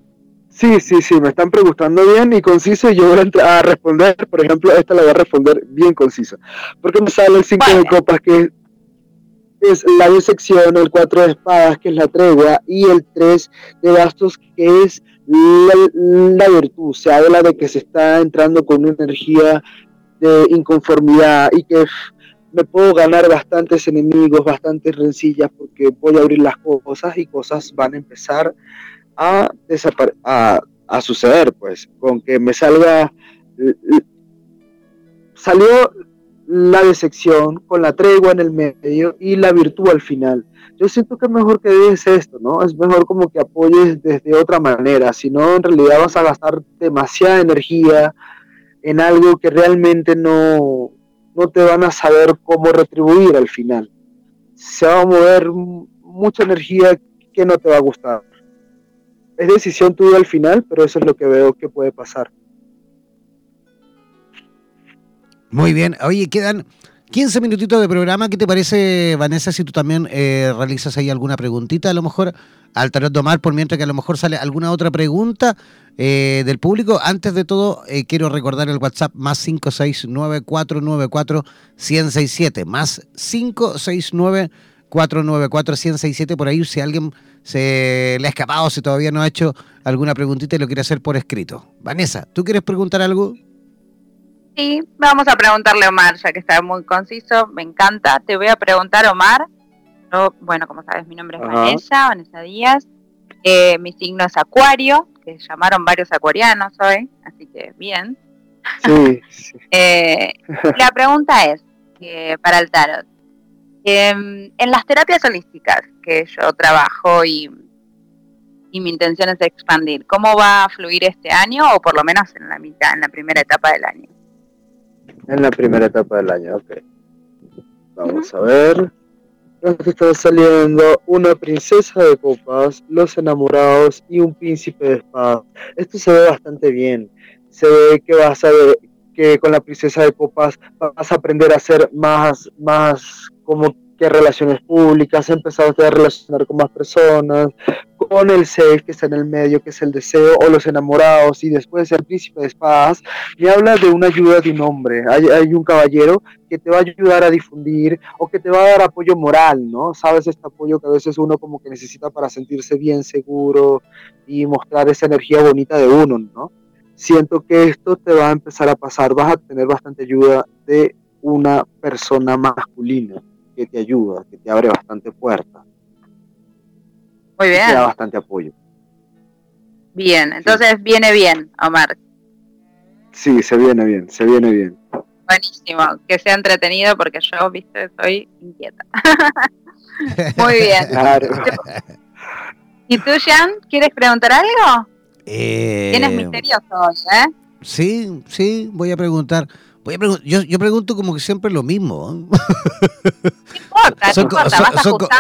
B: Sí, sí, sí, me están preguntando bien y conciso y yo voy a, responder, por ejemplo, esta la voy a responder bien conciso. Porque me sale el 5 de copas que es la disección, el 4 de espadas que es la tregua y el 3 de bastos que es la, la virtud, se habla de que se está entrando con una energía de inconformidad y que me puedo ganar bastantes enemigos, bastantes rencillas, porque voy a abrir las cosas y cosas van a empezar a, a, a suceder, pues, con que me salga, salió la decepción con la tregua en el medio y la virtud al final. Yo siento que es mejor que dejes esto, ¿no? Es mejor como que apoyes desde otra manera, si no en realidad vas a gastar demasiada energía en algo que realmente no, no te van a saber cómo retribuir al final. Se va a mover mucha energía que no te va a gustar. Es decisión tuya al final, pero eso es lo que veo que puede pasar.
A: Muy bien. Oye, quedan 15 minutitos de programa. ¿Qué te parece, Vanessa, si tú también eh, realizas ahí alguna preguntita, a lo mejor al Tarot Domar, por mientras que a lo mejor sale alguna otra pregunta eh, del público? Antes de todo, eh, quiero recordar el WhatsApp más 569-494-1067, más 569-494-1067, por ahí si alguien se le ha escapado, si todavía no ha hecho alguna preguntita y lo quiere hacer por escrito. Vanessa, ¿tú quieres preguntar algo?
C: Sí, vamos a preguntarle a Omar, ya que está muy conciso, me encanta. Te voy a preguntar, Omar. bueno, como sabes, mi nombre es Vanessa, Vanessa Díaz. Eh, mi signo es Acuario, que llamaron varios acuarianos hoy, así que bien.
B: Sí,
C: eh, la pregunta es, para el tarot, em, en las terapias holísticas que yo trabajo y, y mi intención es expandir, ¿cómo va a fluir este año o por lo menos en la mitad, en la primera etapa del año?
B: En la primera etapa del año, ok. Vamos a ver. Saliendo una princesa de copas, los enamorados y un príncipe de espadas. Esto se ve bastante bien. Se ve que vas a ver que con la princesa de copas vas a aprender a ser más, más como relaciones públicas, empezado a relacionar con más personas, con el ser que está en el medio, que es el deseo, o los enamorados, y después el príncipe de espadas, me habla de una ayuda de un hombre. Hay, hay, un caballero que te va a ayudar a difundir o que te va a dar apoyo moral, ¿no? Sabes, este apoyo que a veces uno como que necesita para sentirse bien seguro y mostrar esa energía bonita de uno, ¿no? Siento que esto te va a empezar a pasar, vas a tener bastante ayuda de una persona masculina que te ayuda, que te abre bastante puertas.
C: Muy bien.
B: Te da bastante apoyo.
C: Bien, entonces viene bien, Omar.
B: Sí, se viene bien, se viene bien.
C: Buenísimo, que sea entretenido porque yo, viste, soy inquieta. Muy bien. Claro. ¿Y tú, Jan, quieres preguntar algo? Eh... Tienes misterioso hoy, ¿eh?
A: Sí, sí, voy a preguntar yo, yo, pregunto como que siempre lo mismo.
C: No importa, son,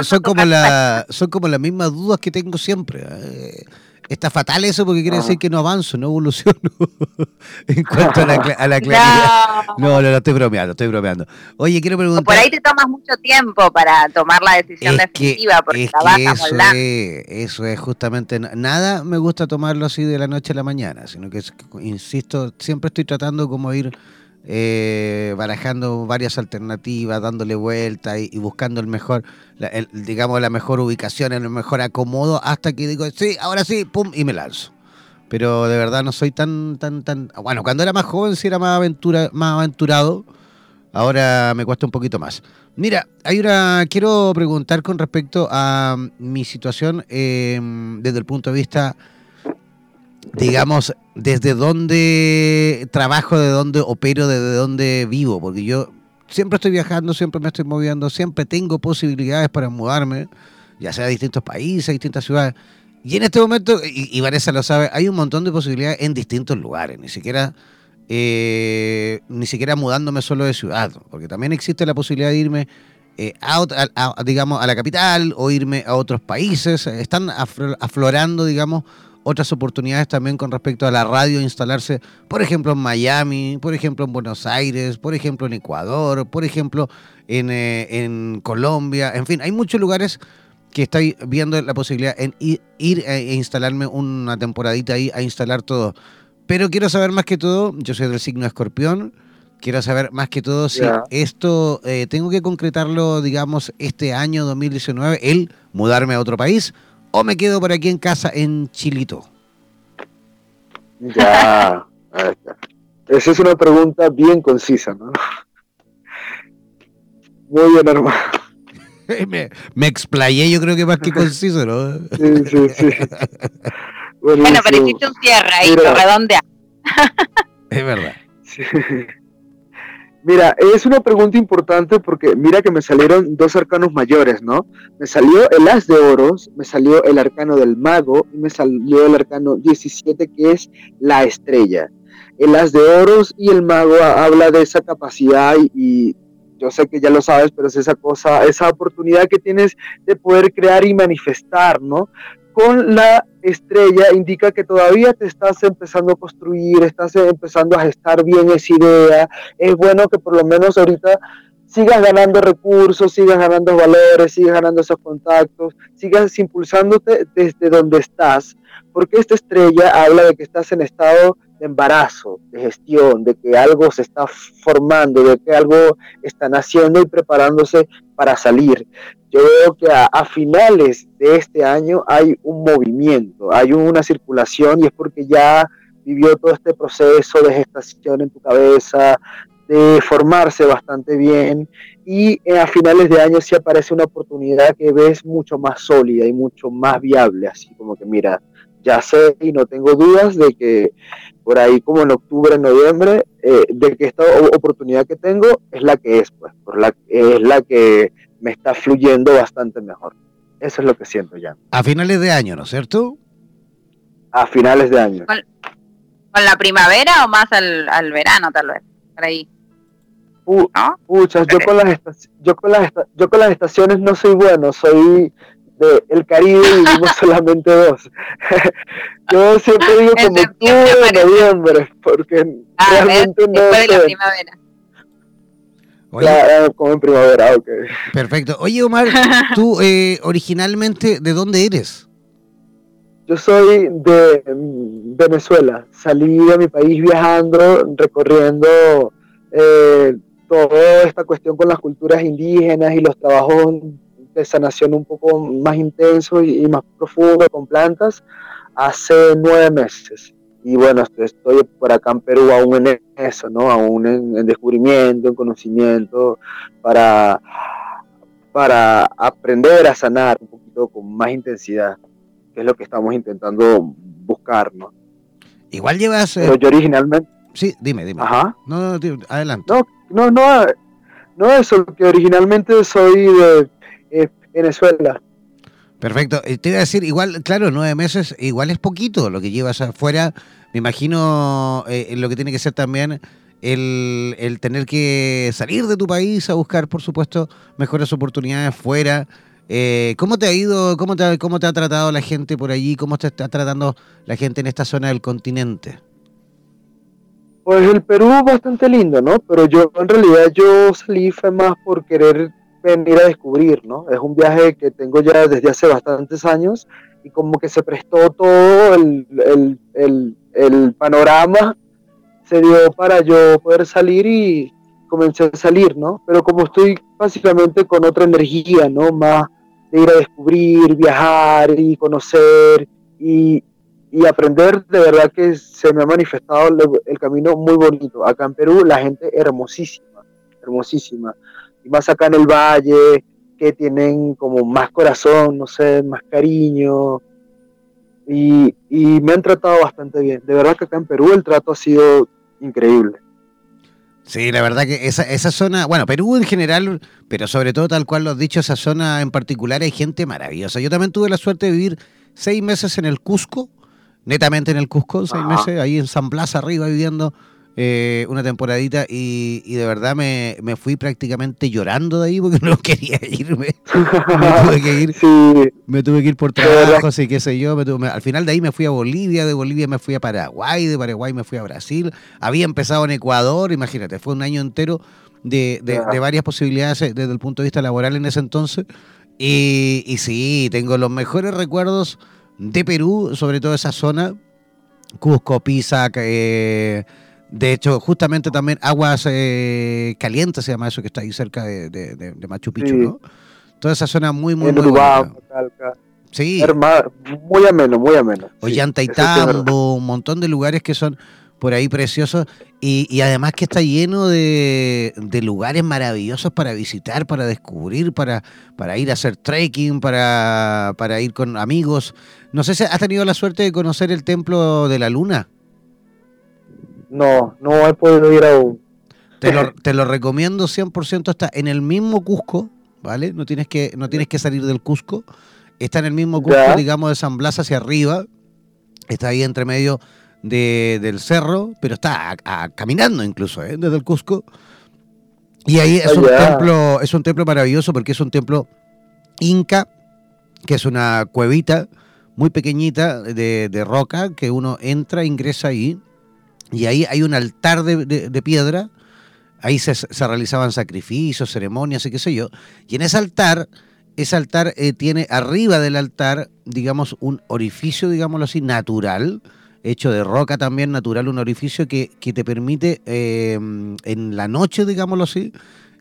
A: son, como la, son como las mismas dudas que tengo siempre. ¿eh? Está fatal eso porque quiere decir que no avanzo, no evoluciono en cuanto a la, a claridad. No. no, no, estoy bromeando, estoy bromeando. Oye, quiero preguntar.
C: por ahí te tomas mucho tiempo para tomar la decisión definitiva porque
A: es que eso es, eso es justamente nada me gusta tomarlo así de la noche a la mañana, sino que insisto, siempre estoy tratando como ir eh, barajando varias alternativas, dándole vuelta y, buscando el mejor, digamos, la mejor ubicación, el mejor acomodo, hasta que digo, sí, ahora sí, pum, y me lanzo. Pero de verdad no soy tan, tan, tan. Bueno, cuando era más joven sí era más, aventura, más aventurado. Ahora me cuesta un poquito más. Mira, hay una. Quiero preguntar con respecto a mi situación eh, desde el punto de vista digamos, desde dónde trabajo, de dónde opero, desde dónde vivo, porque yo siempre estoy viajando, siempre me estoy moviendo, siempre tengo posibilidades para mudarme, ya sea a distintos países, a distintas ciudades. Y en este momento, y, Vanessa lo sabe, hay un montón de posibilidades en distintos lugares, ni siquiera, eh, ni siquiera mudándome solo de ciudad, porque también existe la posibilidad de irme eh, a, digamos, a la capital o irme a otros países. Están aflorando, digamos, otras oportunidades también con respecto a la radio, instalarse, por ejemplo, en Miami, por ejemplo, en Buenos Aires, por ejemplo, en Ecuador, por ejemplo, en, eh, en Colombia, en fin, hay muchos lugares que estoy viendo la posibilidad en ir, e instalarme una temporadita ahí, a instalar todo. Pero quiero saber más que todo, yo soy del signo escorpión, quiero saber más que todo si esto eh, tengo que concretarlo, digamos, este año 2019, el mudarme a otro país o me quedo por aquí en casa en Chilito?
B: Ya, esa es una pregunta bien concisa, ¿no? Muy bien, hermano.
A: me, me, explayé, yo creo que más que conciso, ¿no?
B: Sí, sí, sí.
C: bueno, pero hiciste un cierre ahí, redondea.
A: es verdad.
B: Sí. Mira, es una pregunta importante porque mira que me salieron dos arcanos mayores, ¿no? Me salió el as de oros, me salió el arcano del mago y me salió el arcano 17 que es la estrella. El as de oros y el mago habla de esa capacidad y, yo sé que ya lo sabes, pero es esa cosa, esa oportunidad que tienes de poder crear y manifestar, ¿no? Con la estrella indica que todavía te estás empezando a construir, estás empezando a gestar bien esa idea. Es bueno que por lo menos ahorita sigas ganando recursos, sigas ganando valores, sigas ganando esos contactos, sigas impulsándote desde donde estás, porque esta estrella habla de que estás en estado de embarazo, de gestión, de que algo se está formando, de que algo están haciendo y preparándose para salir. Yo veo que a, finales de este año hay un movimiento, hay una circulación y es porque ya vivió todo este proceso de gestación en tu cabeza, de formarse bastante bien y eh, a finales de año sí aparece una oportunidad que ves mucho más sólida y mucho más viable, así como que mira, ya sé y no tengo dudas de que por ahí como en octubre, noviembre, eh, de que esta oportunidad que tengo es la que es, pues, por la, es la que me está fluyendo bastante mejor. Eso es lo que siento ya.
A: A finales de año, ¿no es cierto?
B: A finales de año.
C: ¿Con, la primavera o más al, al verano, tal vez? Por ahí.
B: Pucha, yo con, las yo, con las yo con las estaciones no soy bueno, soy de el Caribe y vivimos solamente dos. yo siempre digo como octubre, noviembre, porque ah, realmente no sé.
C: De la primavera.
B: claro, como en primavera, ok.
A: Perfecto. Oye, Omar, tú eh, originalmente, ¿de dónde eres?
B: Yo soy de mm, Venezuela. Salí de mi país viajando, recorriendo eh, toda esta cuestión con las culturas indígenas y los trabajos de sanación un poco más intensos y, más profundos con plantas hace nueve meses. Y bueno, estoy por acá en Perú aún en eso, ¿no? Aún en, descubrimiento, en conocimiento, para, para aprender a sanar un poquito con más intensidad, que es lo que estamos intentando buscar, ¿no?
A: Igual llevas...
B: Pero yo originalmente...
A: Sí, dime, dime.
B: Ajá.
A: No, no, adelante.
B: No, no, no, no eso, que originalmente soy de eh, Venezuela.
A: Perfecto. Te iba a decir, igual, claro, nueve meses, igual es poquito lo que llevas afuera. Me imagino eh, lo que tiene que ser también el, el, tener que salir de tu país a buscar, por supuesto, mejores oportunidades fuera. Eh, ¿Cómo te ha ido, cómo te, cómo te ha tratado la gente por allí? ¿Cómo te está tratando la gente en esta zona del continente?
B: Pues el Perú bastante lindo, ¿no? Pero yo en realidad yo salí fue más por querer venir a descubrir, ¿no? Es un viaje que tengo ya desde hace bastantes años y como que se prestó todo el, el, panorama, se dio para yo poder salir y comencé a salir, ¿no? Pero como estoy básicamente con otra energía, ¿no? Más de ir a descubrir, viajar y conocer y, y aprender, de verdad que se me ha manifestado el, camino muy bonito. Acá en Perú la gente hermosísima, hermosísima. Y más acá en el valle, que tienen como más corazón, no sé, más cariño. Y, y me han tratado bastante bien. De verdad que acá en Perú el trato ha sido increíble.
A: Sí, la verdad que esa, esa zona, bueno, Perú en general, pero sobre todo tal cual lo has dicho, esa zona en particular hay gente maravillosa. Yo también tuve la suerte de vivir seis meses en el Cusco, netamente en el Cusco, seis meses, ahí en San Blas arriba viviendo eh, una temporadita y, de verdad me, fui prácticamente llorando de ahí porque no quería irme. me tuve que ir, me tuve que ir por trabajo, así que sé yo. al final de ahí me fui a Bolivia, de Bolivia me fui a Paraguay, de Paraguay me fui a Brasil. Había empezado en Ecuador, imagínate, fue un año entero de, de, varias posibilidades eh, desde el punto de vista laboral en ese entonces. Y, y sí, tengo los mejores recuerdos de Perú, sobre todo esa zona, Cusco, Pisa, eh, de hecho, justamente también Aguas eh, Calientes se llama eso que está ahí cerca de, Machu Picchu, ¿no? Toda esa zona muy, muy, muy
B: Sí. muy ameno, muy ameno.
A: Ollantaytambo, un montón de lugares que son por ahí preciosos y, además que está lleno de, lugares maravillosos para visitar, para descubrir, para, para ir a hacer trekking, para, para ir con amigos. No sé si has tenido la suerte de conocer el Templo de la Luna.
B: No, no he podido ir aún.
A: Te lo, te lo recomiendo 100%, está en el mismo Cusco, ¿vale? No tienes que, no tienes que salir del Cusco. Está en el mismo Cusco, digamos, de San Blas hacia arriba. Está ahí entre medio de, del cerro, pero está caminando incluso, ¿eh? desde el Cusco. Y ahí es un templo, es un templo maravilloso porque es un templo inca, que es una cuevita muy pequeñita de, de roca que uno entra, ingresa ahí, y ahí hay un altar de, de, piedra, ahí se, se, realizaban sacrificios, ceremonias y qué sé yo, y en ese altar, ese altar eh, tiene arriba del altar, digamos, un orificio, digámoslo así, natural, hecho de roca también natural, un orificio que, te permite em, en la noche, digámoslo así,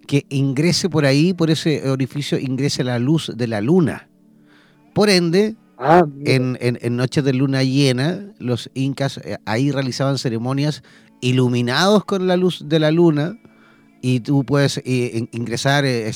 A: que ingrese por ahí, por ese orificio, ingrese la luz de la luna. Por ende, ah, en, en, noches de luna llena, los incas eh, ahí realizaban ceremonias iluminados con la luz de la luna y tú puedes eh, ingresar, eh,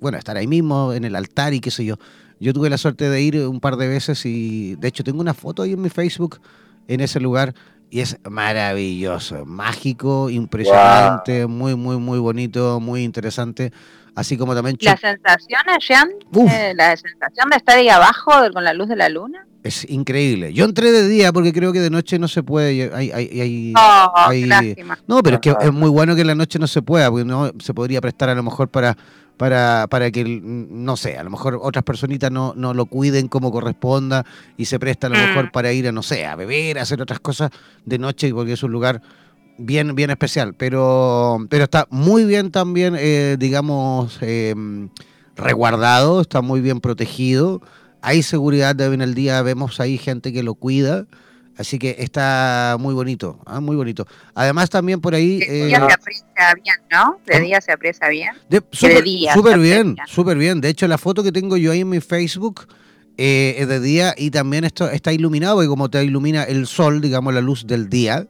A: bueno, estar ahí mismo en el altar y qué sé yo. Yo tuve la suerte de ir un par de veces y de hecho tengo una foto ahí en mi Facebook en ese lugar y es maravilloso, mágico, impresionante, muy, muy, muy bonito, muy interesante. Así como también...
C: La sensación, Jean, eh, la sensación de estar ahí abajo con la luz de la luna.
A: Es increíble. Yo entré de día porque creo que de noche no se puede. Hay, hay,
C: oh,
A: no, pero es que es muy bueno que en la noche no se pueda, porque no se podría prestar a lo mejor para para, para que, no sé, a lo mejor otras personitas no, no lo cuiden como corresponda y se presta a lo mejor mm. para ir a, no sé, a beber, a hacer otras cosas de noche, porque es un lugar bien, bien especial, pero, pero está muy bien también, eh, digamos, em, reguardado, está muy bien protegido. Hay seguridad de en el día, vemos ahí gente que lo cuida. Así que está muy bonito, ¿ah? muy bonito. Además también por ahí...
C: De día eh, se aprecia bien, ¿no? De día se aprecia bien.
A: De, súper bien, súper bien. De hecho, la foto que tengo yo ahí en mi Facebook eh, es de día y también esto está iluminado y como te ilumina el sol, digamos, la luz del día,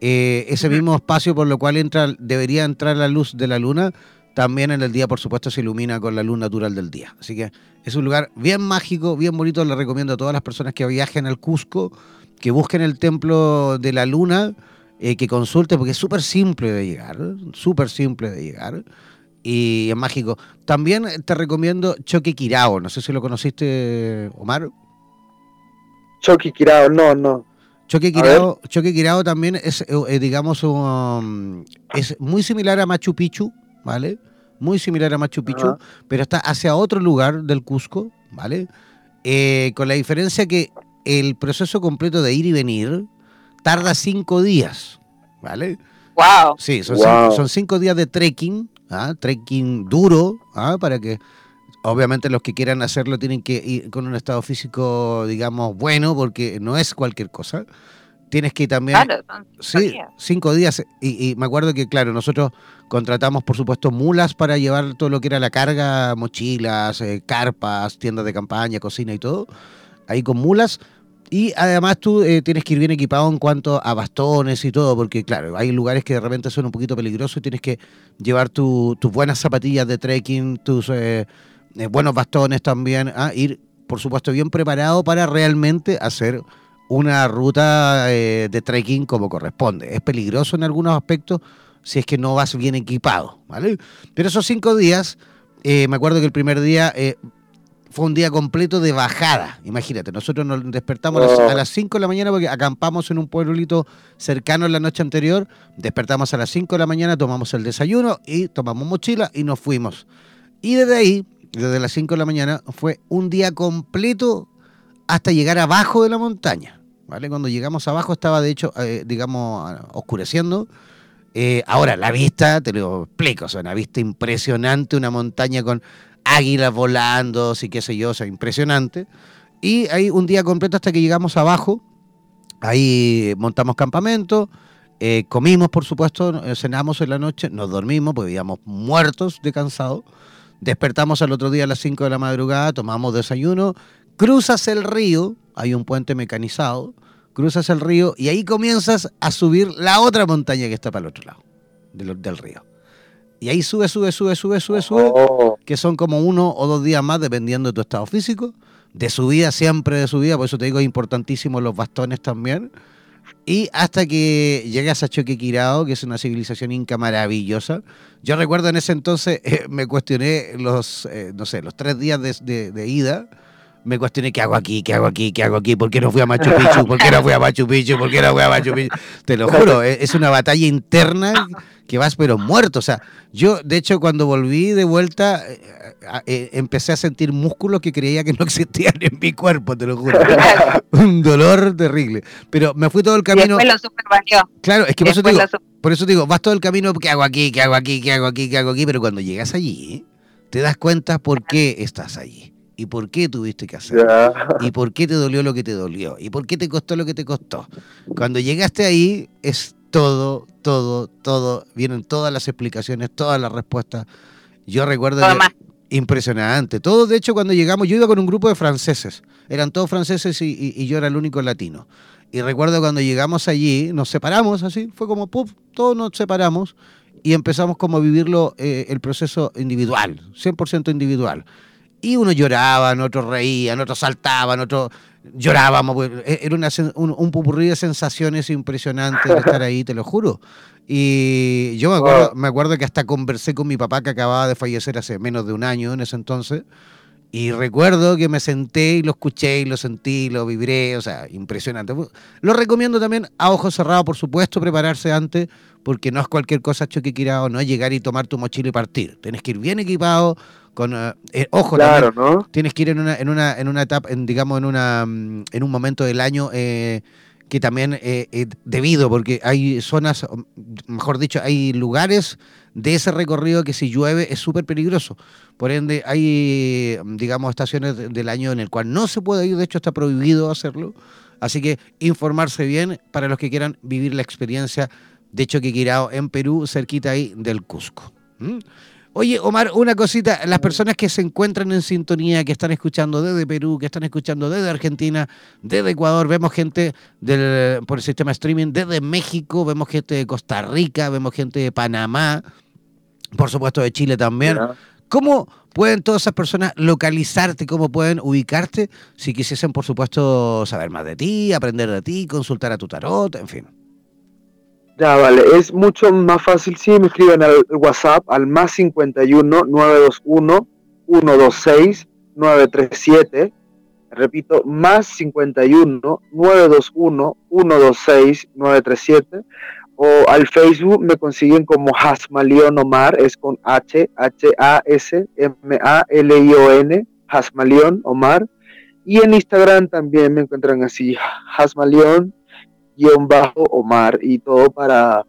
A: eh, ese mismo espacio por lo cual entra, debería entrar la luz de la luna, también en el día, por supuesto, se ilumina con la luz natural del día. Así que es un lugar bien mágico, bien bonito. Le recomiendo a todas las personas que viajen al Cusco que busquen el templo de la luna, eh, que consulten, porque es súper simple de llegar, súper simple de llegar y es mágico. También te recomiendo Choque Quirao, no sé si lo conociste, Omar.
B: Choque Quirao, no, no.
A: Choque Quirao, Choque Quirao también es, eh, eh, digamos, es muy similar a Machu Picchu, ¿vale? Muy similar a Machu Picchu, pero está hacia otro lugar del Cusco, ¿vale? con la diferencia que el proceso completo de ir y venir tarda cinco días, ¿vale?
C: Wow.
A: Sí, son, Cinco, días de trekking, ¿ah? trekking duro, ¿ah? para que obviamente los que quieran hacerlo tienen que ir con un estado físico, digamos, bueno, porque no es cualquier cosa. Tienes que también... Claro, sí, cinco días. Y, me acuerdo que, claro, nosotros contratamos, por supuesto, mulas para llevar todo lo que era la carga, mochilas, eh, carpas, tiendas de campaña, cocina y todo ahí con mulas. Y además tú eh, tienes que ir bien equipado en cuanto a bastones y todo, porque claro, hay lugares que de repente son un poquito peligrosos y tienes que llevar tus buenas zapatillas de trekking, tus eh, eh, buenos bastones también, a ¿ah? ir por supuesto bien preparado para realmente hacer una ruta de trekking como corresponde. Es peligroso en algunos aspectos si es que no vas bien equipado, ¿vale? Pero esos cinco días, me acuerdo que el primer día fue un día completo de bajada. Imagínate, nosotros nos despertamos a las 5 de la mañana porque acampamos en un pueblito cercano la noche anterior. Despertamos a las 5 de la mañana, tomamos el desayuno y tomamos mochila y nos fuimos. Y desde ahí, desde las 5 de la mañana, fue un día completo hasta llegar abajo de la montaña. Cuando llegamos abajo estaba, de hecho, eh, digamos, oscureciendo. Eh, ahora, la vista, te lo explico, o sea, una vista impresionante, una montaña con águilas volando, sí qué sé yo, o sea, impresionante. Y ahí un día completo hasta que llegamos abajo, ahí montamos campamento, eh, comimos, por supuesto, cenamos en la noche, nos dormimos, porque vivíamos muertos de cansado. Despertamos al otro día a las 5 de la madrugada, tomamos desayuno, cruzas el río, hay un puente mecanizado, cruzas el río y ahí comienzas a subir la otra montaña que está para el otro lado del río. Y ahí sube, sube, sube, sube, sube, sube, oh. que son como uno o dos días más dependiendo de tu estado físico. De subida, siempre de subida, por eso te digo, es importantísimo los bastones también. Y hasta que llegas a Choquequirao, que es una civilización inca maravillosa. Yo recuerdo en ese entonces, eh, me cuestioné los, eh, no sé, los tres días de, de ida me cuestioné qué hago aquí, qué hago aquí, qué hago aquí, por qué no fui a Machu Picchu, por qué no fui a Machu Picchu, por qué no fui a Machu Picchu. Te lo juro, e, es una batalla interna que vas pero muerto. O sea, yo de hecho cuando volví de vuelta eh, eh, empecé a sentir músculos que creía que no existían en mi cuerpo, te lo juro. Un dolor terrible. Pero me fui todo el camino.
C: Y lo
A: Claro, es que por eso, digo, por eso digo, vas todo el camino, ¿qué hago aquí, qué hago aquí, qué hago aquí, qué hago aquí? Pero cuando llegas allí, te das cuenta por qué estás allí y por qué tuviste que hacerlo y por qué te dolió lo que te dolió y por qué te costó lo que te costó. Cuando llegaste ahí es todo, todo, todo, vienen todas las explicaciones, todas las respuestas. Yo recuerdo impresionante. Todo, de hecho, cuando llegamos, yo iba con un grupo de franceses, eran todos franceses y, yo era el único latino. Y recuerdo cuando llegamos allí, nos separamos así, fue como, ¡puf! todos nos separamos y empezamos como a vivirlo eh, el proceso individual, 100% individual. Y unos lloraban, otros reían, otros saltaban, otros llorábamos. Pues, e-, era una, un, un pupurrí de sensaciones impresionantes de estar ahí, te lo juro. Y yo me acuerdo, me acuerdo que hasta conversé con mi papá que acababa de fallecer hace menos de un año en ese entonces. Y recuerdo que me senté y lo escuché y lo sentí, lo vibré, o sea, impresionante. Lo recomiendo también a ojos cerrados, por supuesto, prepararse antes, porque no es cualquier cosa choque o no es llegar y tomar tu mochila y partir. Tienes que ir bien equipado, con eh, eh, ojo
B: claro, ¿no?
A: tienes que ir en una en una en una etapa en, digamos en una mm, en un momento del año eh, que también eh, debido, porque hay zonas, mejor dicho, hay lugares de ese recorrido que si llueve es súper peligroso. Por ende, hay, digamos, estaciones del año en el cual no se puede ir, de hecho está prohibido hacerlo. Así que informarse bien para los que quieran vivir la experiencia de Choquequirao en Perú, cerquita ahí del Cusco. Oye, Omar, una cosita, las personas que se encuentran en sintonía, que están escuchando desde Perú, que están escuchando desde Argentina, desde Ecuador, vemos gente del, por el sistema streaming desde México, vemos gente de Costa Rica, vemos gente de Panamá, por supuesto de Chile también. ¿Cómo pueden todas esas personas localizarte? ¿Cómo pueden ubicarte si quisiesen, por supuesto, saber más de ti, aprender de ti, consultar a tu tarot, en fin?
B: Ya, vale, es mucho más fácil si me escriben al WhatsApp al más 51 921 126 937. Repito, más 51 921 126 937. O al Facebook me consiguen como Hasmalion Omar, es con H, H-A-S-M-A-L-I-O-N, Hasmalion Omar. Y en Instagram también me encuentran así, Hasmalion guion bajo Omar y todo para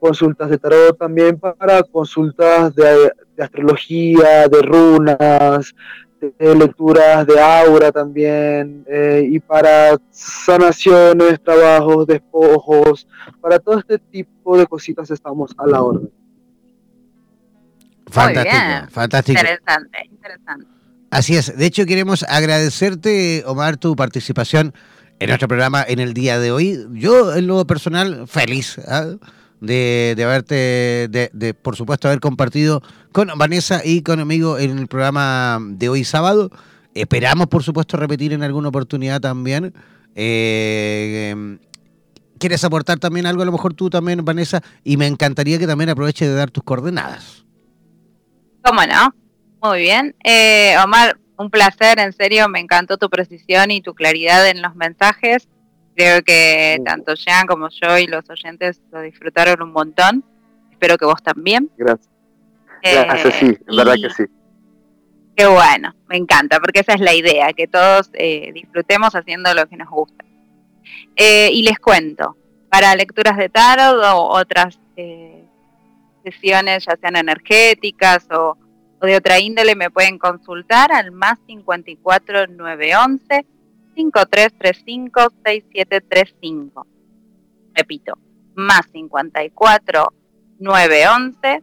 B: consultas de tarot también para consultas de, astrología, de runas, de, lecturas de aura también eh, y para sanaciones, trabajos, despojos, para todo este tipo de cositas estamos a la orden.
A: Fantástico, fantástico.
C: Interesante, interesante.
A: Así es. De hecho, queremos agradecerte, Omar, tu participación en nuestro programa en el día de hoy. Yo, en lo personal, feliz ¿ah? de, de, haberte, de, por supuesto, haber compartido con Vanessa y con amigo en el programa de hoy sábado. Esperamos, por supuesto, repetir en alguna oportunidad también. Eh, ¿Quieres aportar también algo? A lo mejor tú también, Vanessa, y me encantaría que también aproveche de dar tus coordenadas.
C: ¿Cómo no? Muy bien. Eh, Omar, un placer, en serio, me encantó tu precisión y tu claridad en los mensajes. Creo que tanto Jean como yo y los oyentes lo disfrutaron un montón. Espero que vos también.
B: Gracias. Gracias, sí, eh, verdad que sí.
C: Qué bueno, me encanta, porque esa es la idea, que todos eh, disfrutemos haciendo lo que nos gusta. Eh, y les cuento, para lecturas de tarot o otras sesiones, ya sean energéticas o o de otra índole me pueden consultar al más 54 911 5335 6735. Repito, más 54 911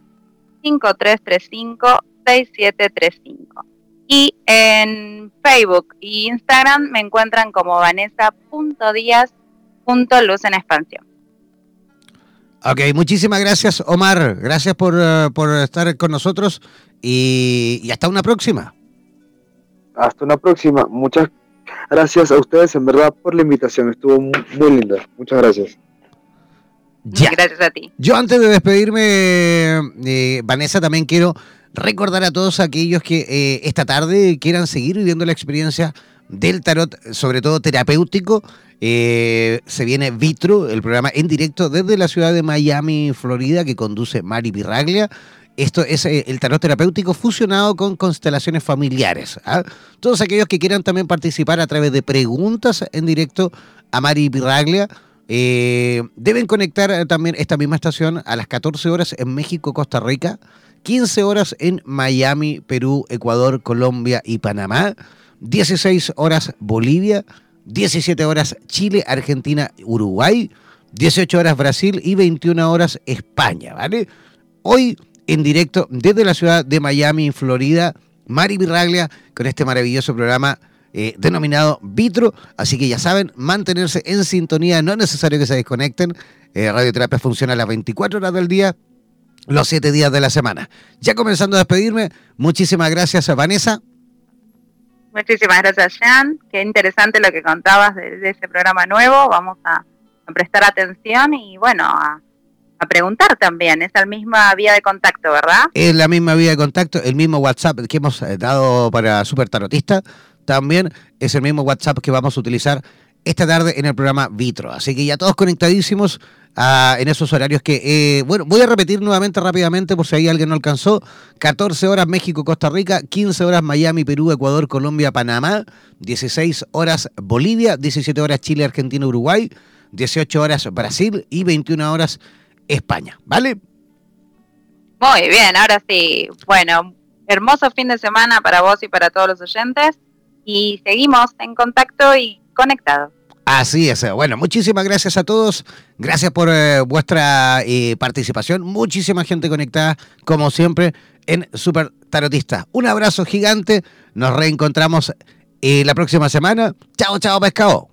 C: 5335 6735. Y en Facebook e Instagram me encuentran como vanessa.díaz.luz en expansión.
A: Ok, muchísimas gracias Omar, gracias por, uh, por estar con nosotros y, hasta una próxima.
B: Hasta una próxima. Muchas gracias a ustedes, en verdad, por la invitación. Estuvo muy, linda. Muchas gracias.
C: Ya. Gracias a ti.
A: Yo antes de despedirme, eh, Vanessa, también quiero recordar a todos aquellos que eh, esta tarde quieran seguir viviendo la experiencia del tarot, sobre todo terapéutico. Eh, se viene Vitro, el programa en directo desde la ciudad de Miami, Florida, que conduce Mari Pirraglia. Esto es eh, el tarot terapéutico fusionado con constelaciones familiares. ¿ah? Todos aquellos que quieran también participar a través de preguntas en directo a Mari Pirraglia, eh, deben conectar eh, también esta misma estación a las 14 horas en México, Costa Rica, 15 horas en Miami, Perú, Ecuador, Colombia y Panamá, 16 horas Bolivia, 17 horas Chile, Argentina, Uruguay, 18 horas Brasil y 21 horas España, ¿vale? Hoy en directo desde la ciudad de Miami, Florida, Mari Virraglia, con este maravilloso programa eh, denominado Vitro. Así que ya saben, mantenerse en sintonía, no es necesario que se desconecten. Eh, Radioterapia funciona a las 24 horas del día, los 7 días de la semana. Ya comenzando a despedirme, muchísimas gracias a Vanessa.
C: Muchísimas gracias, Jean. Qué interesante lo que contabas de, de ese programa nuevo. Vamos a, a prestar atención y bueno, a a preguntar también. Es la misma vía de contacto, ¿verdad?
A: Es la misma vía de contacto, el mismo WhatsApp que hemos eh, dado para Super Tarotista. También es el mismo WhatsApp que vamos a utilizar esta tarde en el programa Vitro. Así que ya todos conectadísimos ah, en esos horarios que, eh, bueno, voy a repetir nuevamente rápidamente por si ahí alguien no alcanzó. 14 horas México, Costa Rica, 15 horas Miami, Perú, Ecuador, Colombia, Panamá, 16 horas Bolivia, 17 horas Chile, Argentina, Uruguay, 18 horas Brasil y 21 horas España. ¿Vale?
C: Muy bien, ahora sí. Bueno, hermoso fin de semana para vos y para todos los oyentes. Y seguimos en contacto y conectados.
A: Así es. Bueno, muchísimas gracias a todos. Gracias por eh, vuestra eh, participación. Muchísima gente conectada, como siempre, en Super Tarotista. Un abrazo gigante. Nos reencontramos eh, la próxima semana. Chao, chao, pescado.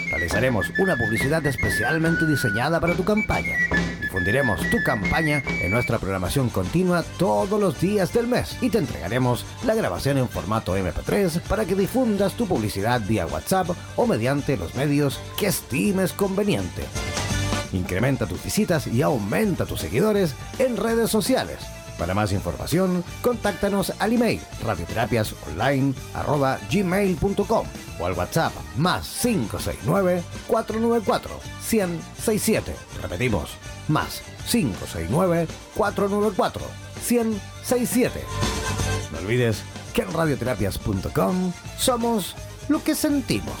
A: Realizaremos una publicidad especialmente diseñada para tu campaña difundiremos tu campaña en nuestra programación continua todos los días del mes y te entregaremos la grabación en formato MP3 para que difundas tu publicidad vía WhatsApp o mediante los medios que estimes conveniente. Incrementa tus visitas y aumenta tus seguidores en redes sociales. Para más información, contáctanos al email radioterapiasonline.gmail.com o al WhatsApp más 569-494-1067. Repetimos, más 569-494-1067. No olvides que en radioterapias.com somos lo que sentimos.